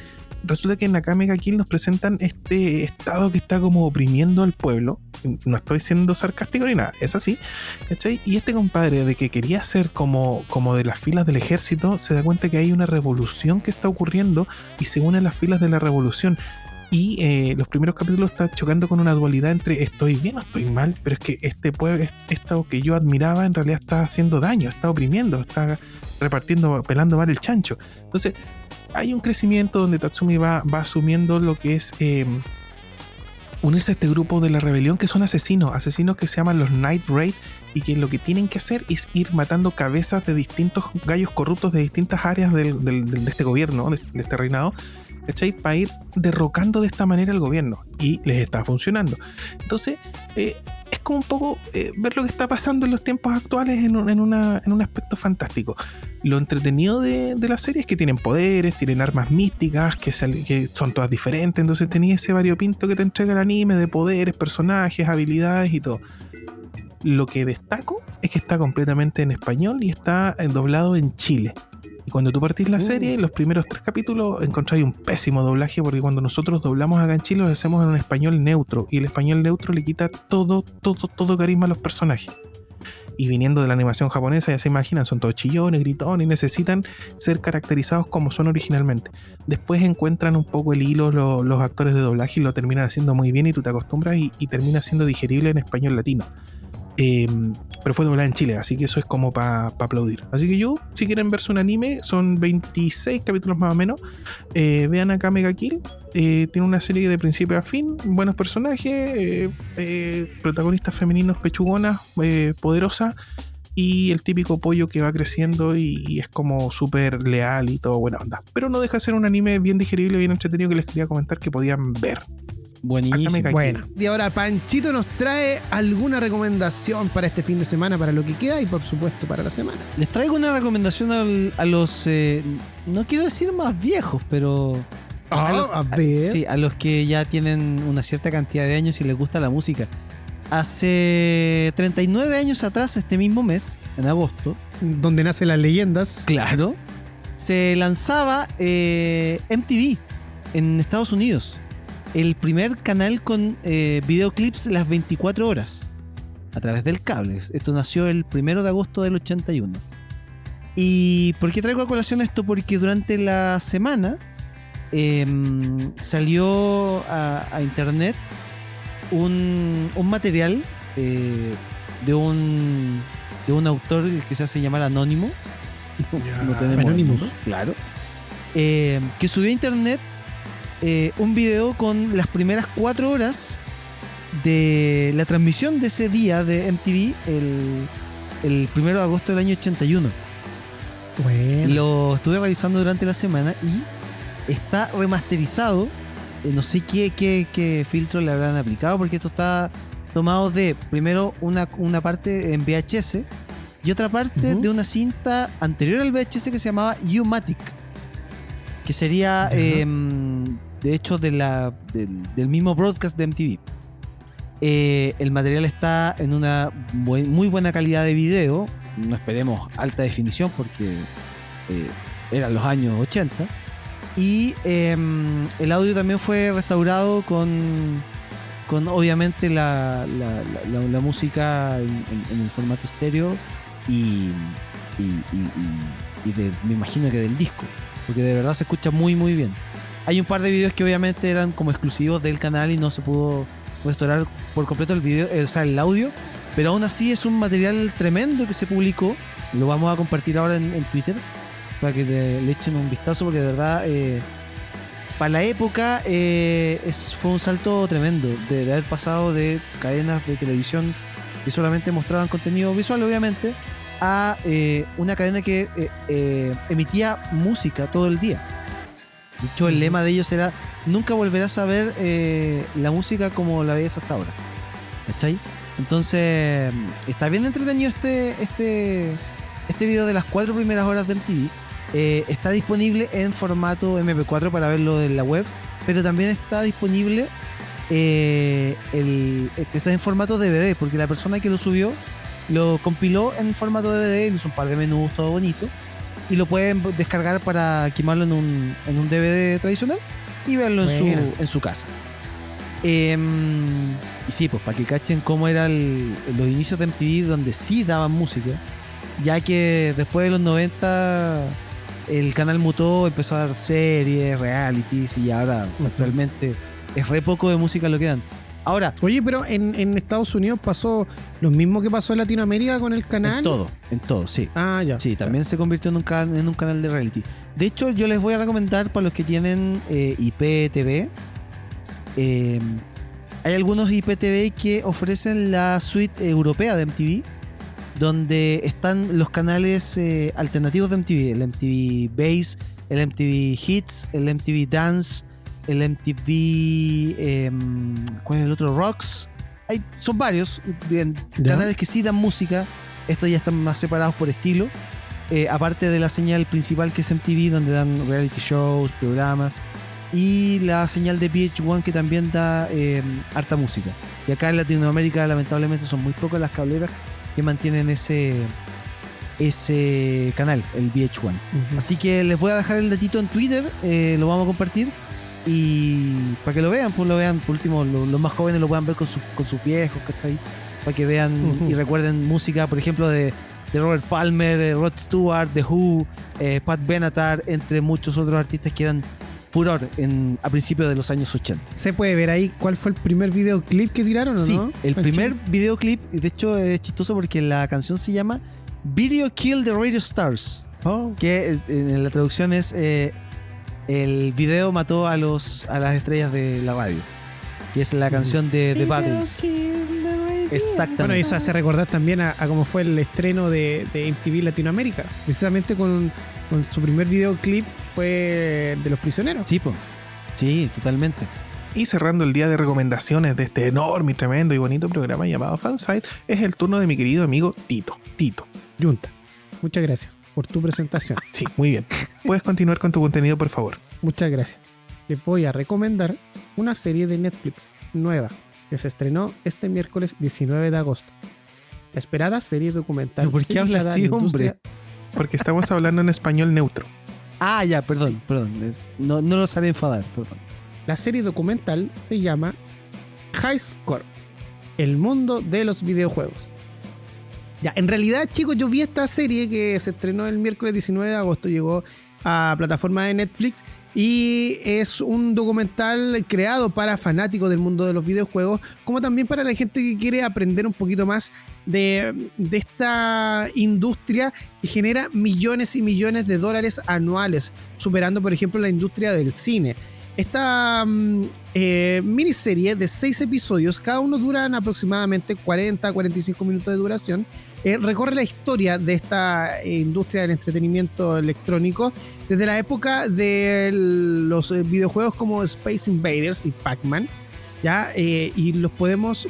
Resulta que en Nakame ga Kill nos presentan este estado que está como oprimiendo al pueblo. No estoy siendo sarcástico ni nada, es así. ¿cachai? Y este compadre de que quería ser como, como de las filas del ejército, se da cuenta que hay una revolución que está ocurriendo y se une a las filas de la revolución. Y eh, los primeros capítulos está chocando con una dualidad entre estoy bien o estoy mal, pero es que este pueblo, esto que yo admiraba en realidad está haciendo daño, está oprimiendo, está repartiendo, pelando mal el chancho. Entonces, hay un crecimiento donde Tatsumi va, asumiendo lo que es em, unirse a este grupo de la rebelión que son asesinos, asesinos que se llaman los Night Raid y que lo que tienen que hacer es ir matando cabezas de distintos gallos corruptos de distintas áreas de este gobierno, de, este reinado, Para ir derrocando de esta manera el gobierno y les está funcionando. Entonces, eh, es como un poco eh, ver lo que está pasando en los tiempos actuales en un, en un aspecto fantástico. Lo entretenido de, la serie es que tienen poderes, tienen armas místicas, que, que son todas diferentes, entonces tenía ese variopinto que te entrega el anime de poderes, personajes, habilidades y todo. Lo que destaco es que está completamente en español y está eh, doblado en Chile. Y cuando tú partís la serie, uh. los primeros tres capítulos encontráis un pésimo doblaje porque cuando nosotros doblamos acá en Chile lo hacemos en un español neutro y el español neutro le quita todo, todo, todo carisma a los personajes. Y viniendo de la animación japonesa, ya se imaginan, son todos chillones, gritones y necesitan ser caracterizados como son originalmente. Después encuentran un poco el hilo los actores de doblaje y lo terminan haciendo muy bien y tú te acostumbras y, y termina siendo digerible en español latino. Em, pero fue doblada en Chile, así que eso es como para aplaudir. Así que yo, si quieren verse un anime, son 26 capítulos más o menos. Eh, vean acá Mega Kill. Eh, tiene una serie de principio a fin, buenos personajes, eh, protagonistas femeninos pechugonas, poderosas. Y el típico pollo que va creciendo y, y es como súper leal y todo buena onda. Pero no deja de ser un anime bien digerible, bien entretenido que les quería comentar que podían ver. Buenísimo. Bueno. Y ahora Panchito nos trae alguna recomendación para este fin de semana, para lo que queda y por supuesto para la semana. Les traigo una recomendación a los, eh, no quiero decir más viejos, pero... Ah, a, ver. sí, a los que ya tienen una cierta cantidad de años y les gusta la música. Hace 39 años atrás, este mismo mes, en agosto. Donde nacen las leyendas. Claro. Se lanzaba eh, MTV en Estados Unidos el primer canal con eh, videoclips las 24 horas a través del cable. Esto nació el primero de agosto del 81. ¿Y por qué traigo a colación esto? Porque durante la semana em, salió a, internet un, material eh, de, un, de un autor que se hace llamar Anónimo. no tenemos Anonymous. claro. Eh, que subió a internet eh, un video con las primeras cuatro horas de la transmisión de ese día de MTV el, el primero de agosto del año 81. Lo estuve revisando durante la semana y está remasterizado. Eh, no sé qué, qué, filtro le habrán aplicado porque esto está tomado de primero una, una parte en VHS y otra parte de una cinta anterior al VHS que se llamaba U-Matic que sería de hecho del, mismo broadcast de MTV. Eh, el material está en una muy buena calidad de video, no esperemos alta definición porque eh, eran los años 80. Y em, el audio también fue restaurado con, con obviamente la, música en, el formato estéreo y, me imagino que del disco, porque de verdad se escucha muy muy bien. Hay un par de videos que obviamente eran como exclusivos del canal y no se pudo restaurar por completo el video, o sea, el audio. Pero aún así es un material tremendo que se publicó. Lo vamos a compartir ahora en, Twitter para que le, echen un vistazo porque de verdad eh, para la época eh, fue un salto tremendo de, haber pasado de cadenas de televisión que solamente mostraban contenido visual obviamente a eh, una cadena que emitía música todo el día. De hecho, el lema de ellos era: Nunca volverás a ver eh, la música como la veías hasta ahora. ¿Cachai? Entonces, está bien entretenido este, este, este video de las cuatro primeras horas del TV. Eh, está disponible en formato MP4 para verlo en la web, pero también está disponible eh, el, está en formato DVD, porque la persona que lo subió lo compiló en formato DVD, hizo un par de menús, todo bonito y lo pueden descargar para quemarlo en un, en un DVD tradicional y verlo en su, en su casa. Em, y sí, pues para que cachen cómo eran los inicios de MTV donde sí daban música, ya que después de los 90 el canal mutó, empezó a dar series, realities y ahora actualmente es re poco de música lo que dan. Ahora, Oye, pero en, en Estados Unidos pasó lo mismo que pasó en Latinoamérica con el canal. en todo, en todo, sí. Ah, ya. Sí, también se convirtió en un, can- en un canal de reality. De hecho, yo les voy a recomendar para los que tienen eh, IPTV. eh, hay algunos IPTV que ofrecen la suite europea de MTV, donde están los canales eh, alternativos de MTV, el MTV Base, el MTV Hits, el MTV Dance, el MTV... em, ¿Cuál es el otro? Rocks. Hay, son varios de- canales que sí dan música. Estos ya están más separados por estilo. Eh, aparte de la señal principal que es MTV, donde dan reality shows, programas. Y la señal de VH1 que también da eh, harta música. Y acá en Latinoamérica lamentablemente son muy pocas las cableras que mantienen ese, ese canal, el VH1. Ujú. Así que les voy a dejar el datito en Twitter, eh, lo vamos a compartir. Y para que lo vean, pues lo vean, por último, lo- los más jóvenes lo puedan ver con, sus con sus viejos, ¿cachai? Para que vean y recuerden música, por ejemplo, de, de Robert Palmer, eh, Rod Stewart, The Who, eh, Pat Benatar, entre muchos otros artistas que eran furor en, a principios de los años 80. ¿Se puede ver ahí cuál fue el primer videoclip que tiraron o Sí, no? el primer videoclip, y de hecho es chistoso porque la canción se llama Video Kill the Radio Stars. Oh, que en la traducción es eh, el video mató a los a las estrellas de la radio y es la canción de The Bueno, exactamente eso hace recordar también a, a cómo fue el estreno de, de MTV Latinoamérica. Precisamente con, con su primer videoclip fue de los prisioneros. sí po. sí totalmente Y cerrando el día de recomendaciones de este enorme, y tremendo y bonito programa llamado Fansite, es el turno de mi querido amigo Tito. Tito. Junta. Muchas gracias por tu presentación. Sí, muy bien. Puedes continuar con tu contenido, por favor. Muchas gracias. Les voy a recomendar una serie de Netflix nueva que se estrenó este miércoles 19 de agosto. La esperada serie documental. ¿Pero por qué habla dedicada a así, hombre? Porque estamos hablando en español neutro. ah ya perdón perdón no, no los haré enfadar perdón La serie documental se llama High Score, el mundo de los videojuegos. En realidad, chicos, yo vi esta serie que se estrenó el miércoles 19 de agosto, llegó a plataforma de Netflix y es un documental creado para fanáticos del mundo de los videojuegos, como también para la gente que quiere aprender un poquito más de, esta industria que genera millones y millones de dólares anuales, superando, por ejemplo, la industria del cine. Esta mm, eh, miniserie de seis episodios, cada uno duran aproximadamente 40 a 45 minutos de duración, eh, recorre la historia de esta eh, industria del entretenimiento electrónico desde la época de los eh, videojuegos como Space Invaders y Pac-Man, ¿ya? Y los podemos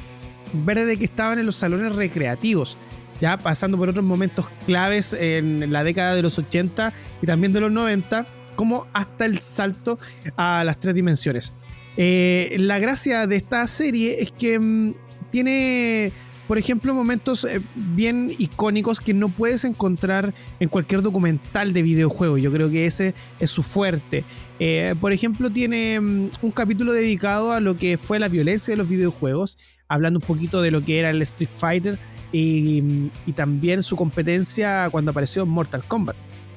ver desde que estaban en los salones recreativos, ya pasando por otros momentos claves en la década de los 80 y también de los 90, como hasta el salto a las tres dimensiones. La gracia de esta serie es que mm, tiene, por ejemplo, momentos eh, bien icónicos que no puedes encontrar en cualquier documental de videojuego. Yo creo que ese es su fuerte. Eh, por ejemplo, tiene mm, un capítulo dedicado a lo que fue la violencia de los videojuegos, hablando un poquito de lo que era el Street Fighter y, mm, también su competencia cuando apareció Mortal Kombat.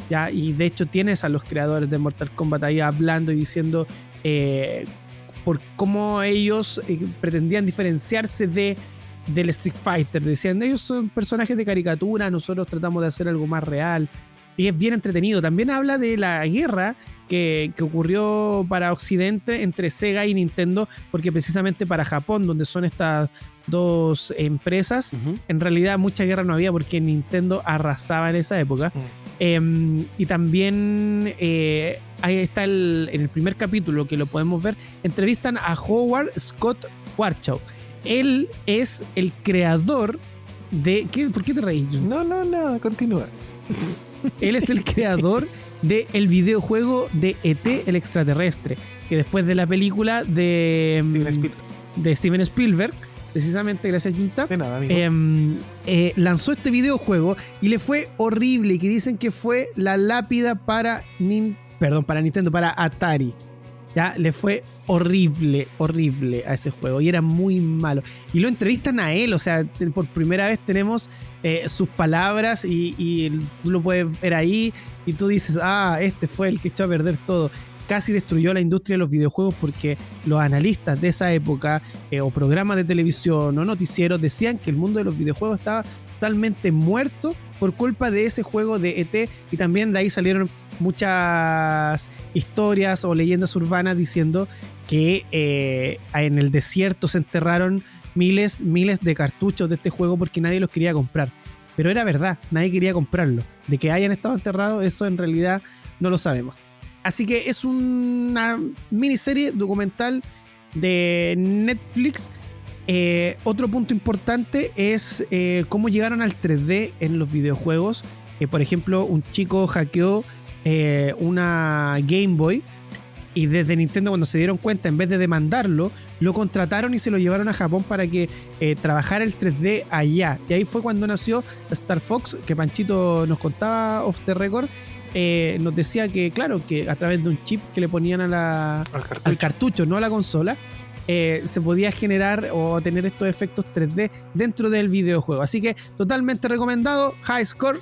¿ya? Y de hecho tienes a los creadores de Mortal Kombat ahí hablando y diciendo eh, por cómo ellos pretendían diferenciarse de, del Street Fighter. Decían, ellos son personajes de caricatura, nosotros tratamos de hacer algo más real. Y es bien entretenido. También habla de la guerra que, que ocurrió para Occidente entre Sega y Nintendo, porque precisamente para Japón, donde son estas dos empresas, en realidad mucha guerra no había porque Nintendo arrasaba en esa época. Eh, y también eh, ahí está el, en el primer capítulo que lo podemos ver, entrevistan a Howard Scott Warchow. Él es el creador de... ¿qué- ¿Por qué te reís? Jun? No, no, no, continúa. Él es el creador del el videojuego de ET el extraterrestre, que después de la película de, mm, Steven Spielberg. de Steven Spielberg, precisamente gracias Junta, De nada, em, eh, lanzó este videojuego y le fue horrible y que dicen que fue la lápida para Nin- perdón, para Nintendo, para Atari. Ya le fue horrible, horrible a ese juego y era muy malo. Y lo entrevistan a él, o sea, por primera vez tenemos eh, sus palabras y, y tú lo puedes ver ahí y tú dices, ah, este fue el que echó a perder todo. casi destruyó la industria de los videojuegos porque los analistas de esa época eh, o programas de televisión o noticieros decían que el mundo de los videojuegos estaba totalmente muerto por culpa de ese juego de ET y también de ahí salieron muchas historias o leyendas urbanas diciendo que eh, en el desierto se enterraron miles, miles de cartuchos de este juego porque nadie los quería comprar. Pero era verdad, nadie quería comprarlo. De que hayan estado enterrados, eso en realidad no lo sabemos. Así que es una miniserie documental de Netflix. Eh, otro punto importante es eh, cómo llegaron al 3D en los videojuegos. por ejemplo, un chico hackeó eh, una Game Boy y desde Nintendo cuando se dieron cuenta, en vez de demandarlo, lo contrataron y se lo llevaron a Japón para que eh, trabajara el 3D allá. Y ahí fue cuando nació Star Fox, que Panchito nos contaba off the record. Eh, nos decía que, claro, que a través de un chip que le ponían a la, al, cartucho. no a la consola, eh, se podía generar o tener estos efectos 3D dentro del videojuego. Así que totalmente recomendado. High Score,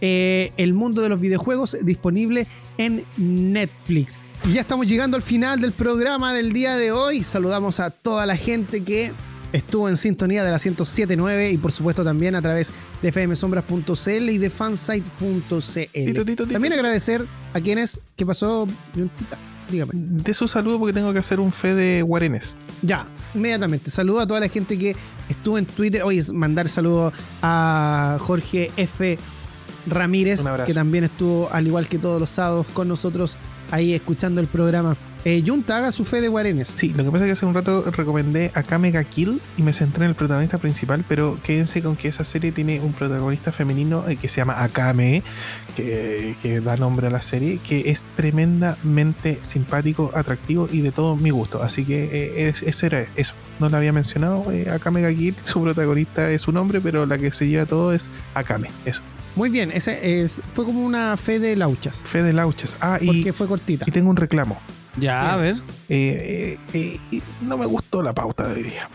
el mundo de los videojuegos disponible en Netflix. Y ya estamos llegando al final del programa del día de hoy. Saludamos a toda la gente que estuvo en sintonía de la 1079 y por supuesto también a través de fmsombras.cl y de fansite.cl. También agradecer a quienes que pasó dígame. De su saludo porque tengo que hacer un fe de Guarenes. Ya, inmediatamente. Saludo a toda la gente que estuvo en Twitter. Oye, mandar saludos a Jorge F. Ramírez, que también estuvo, al igual que todos los sábados, con nosotros ahí escuchando el programa. Eh, Junta, haga su fe de Guarenes. Sí, lo que pasa es que hace un rato recomendé a Kamega Kill y me centré en el protagonista principal, pero quédense con que esa serie tiene un protagonista femenino eh, que se llama Akame, que, da nombre a la serie, que es tremendamente simpático, atractivo y de todo mi gusto. Así que eh, ese era eso. No lo había mencionado. Eh, Akame Kill, su protagonista es su nombre, pero la que se lleva todo es Akame. Eso. Muy bien, ese es, fue como una fe de lauchas. Fe de lauchas. Ah, y. Porque fue cortita. Y tengo un reclamo. Ya, a ver. Eh, eh, eh, no me gustó la pauta de hoy día.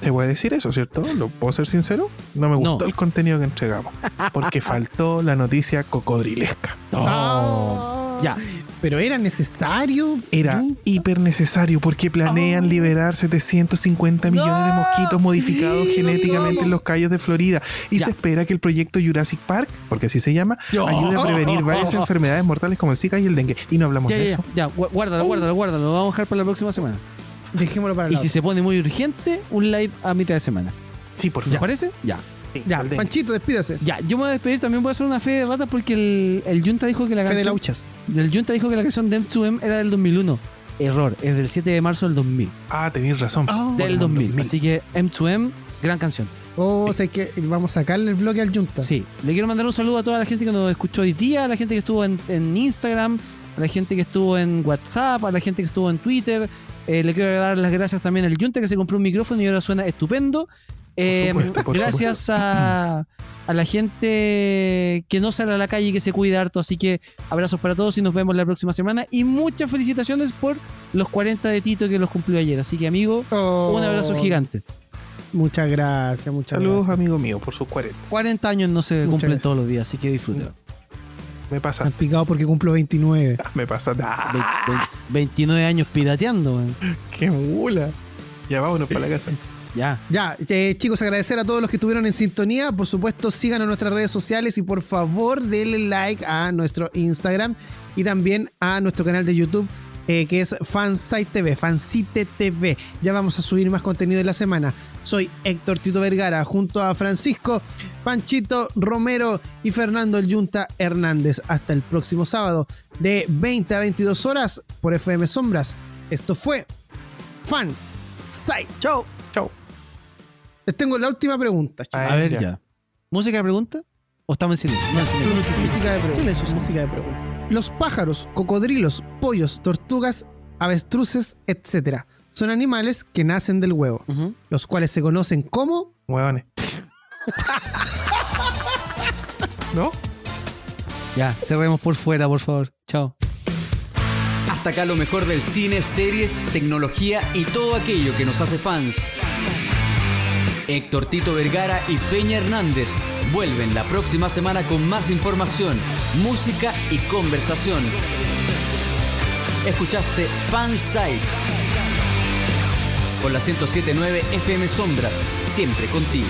Se puede decir eso, ¿cierto? ¿Lo puedo ser sincero? No me gustó el contenido que entregamos. Porque <laughs> faltó la noticia cocodrilesca. Oh. Ya, pero era necesario. Era hiper necesario porque planean oh. liberar 750 millones de mosquitos modificados genéticamente en los callos de Florida. Y se espera que el proyecto Jurassic Park, porque así se llama, ayude a prevenir varias <laughs> enfermedades mortales como el Zika y el dengue. Y no hablamos de eso. Ya, guárdalo, guárdalo, guárdalo. Lo vamos a dejar para la próxima semana. Dejémoslo para Y si se pone muy urgente, un live a mitad de semana. Sí, por favor. ¿Te parece? Ya ya, Panchito, despídase. Ya, yo me voy a despedir. También voy a hacer una fe de ratas porque el, el Junta dijo que la fe canción. de El Junta dijo que la canción de M2M era del 2001. Error, es del 7 de marzo del 2000. Ah, tenéis razón. Oh, del 2000. Así que M2M, gran canción. Oh, o sea que vamos a sacarle el bloque al Junta. Sí, le quiero mandar un saludo a toda la gente que nos escuchó hoy día, a la gente que estuvo en, en Instagram, a la gente que estuvo en WhatsApp, a la gente que estuvo en Twitter. Eh, le quiero dar las gracias también al Junta que se compró un micrófono y ahora suena estupendo. Eh, gracias a, la gente que no sale a la calle y que se cuida harto. Así que abrazos para todos y nos vemos la próxima semana. Y muchas felicitaciones por los 40 de Tito que los cumplió ayer. Así que, amigo, un abrazo oh. gigante. Muchas gracias, muchas Saludos, gracias. amigo mío, por sus 40. 40 años no se cumplen todos los días, así que disfruten. Me pasa. picado porque cumplo 29. <laughs> Me pasa. 29 años pirateando, Qué mula. Ya vámonos para la casa. Ya. Ya, eh, chicos, agradecer a todos los que estuvieron en sintonía. Por supuesto, sigan en nuestras redes sociales y por favor denle like a nuestro Instagram y también a nuestro canal de YouTube. Eh, que es Fansite TV, Fansite TV. Ya vamos a subir más contenido de la semana. Soy Héctor Tito Vergara, junto a Francisco, Panchito Romero y Fernando Yunta Hernández. Hasta el próximo sábado, de 20 a 22 horas, por FM Sombras. Esto fue Fan Site. Chao. Les tengo la última pregunta. Chicos. A ver ya. ¿Música de pregunta? ¿O estamos en silencio? No, Música de pregunta. Música de pregunta. Los pájaros, cocodrilos, pollos, tortugas, avestruces, etc. Son animales que nacen del huevo, los cuales se conocen como huevones. <laughs> ¿No? Ya, cerremos por fuera, por favor. Chao. Hasta acá lo mejor del cine, series, tecnología y todo aquello que nos hace fans. Héctor Tito Vergara y Peña Hernández vuelven la próxima semana con más información, música y conversación. Escuchaste Fansite por la 1079 FM Sombras, siempre contigo.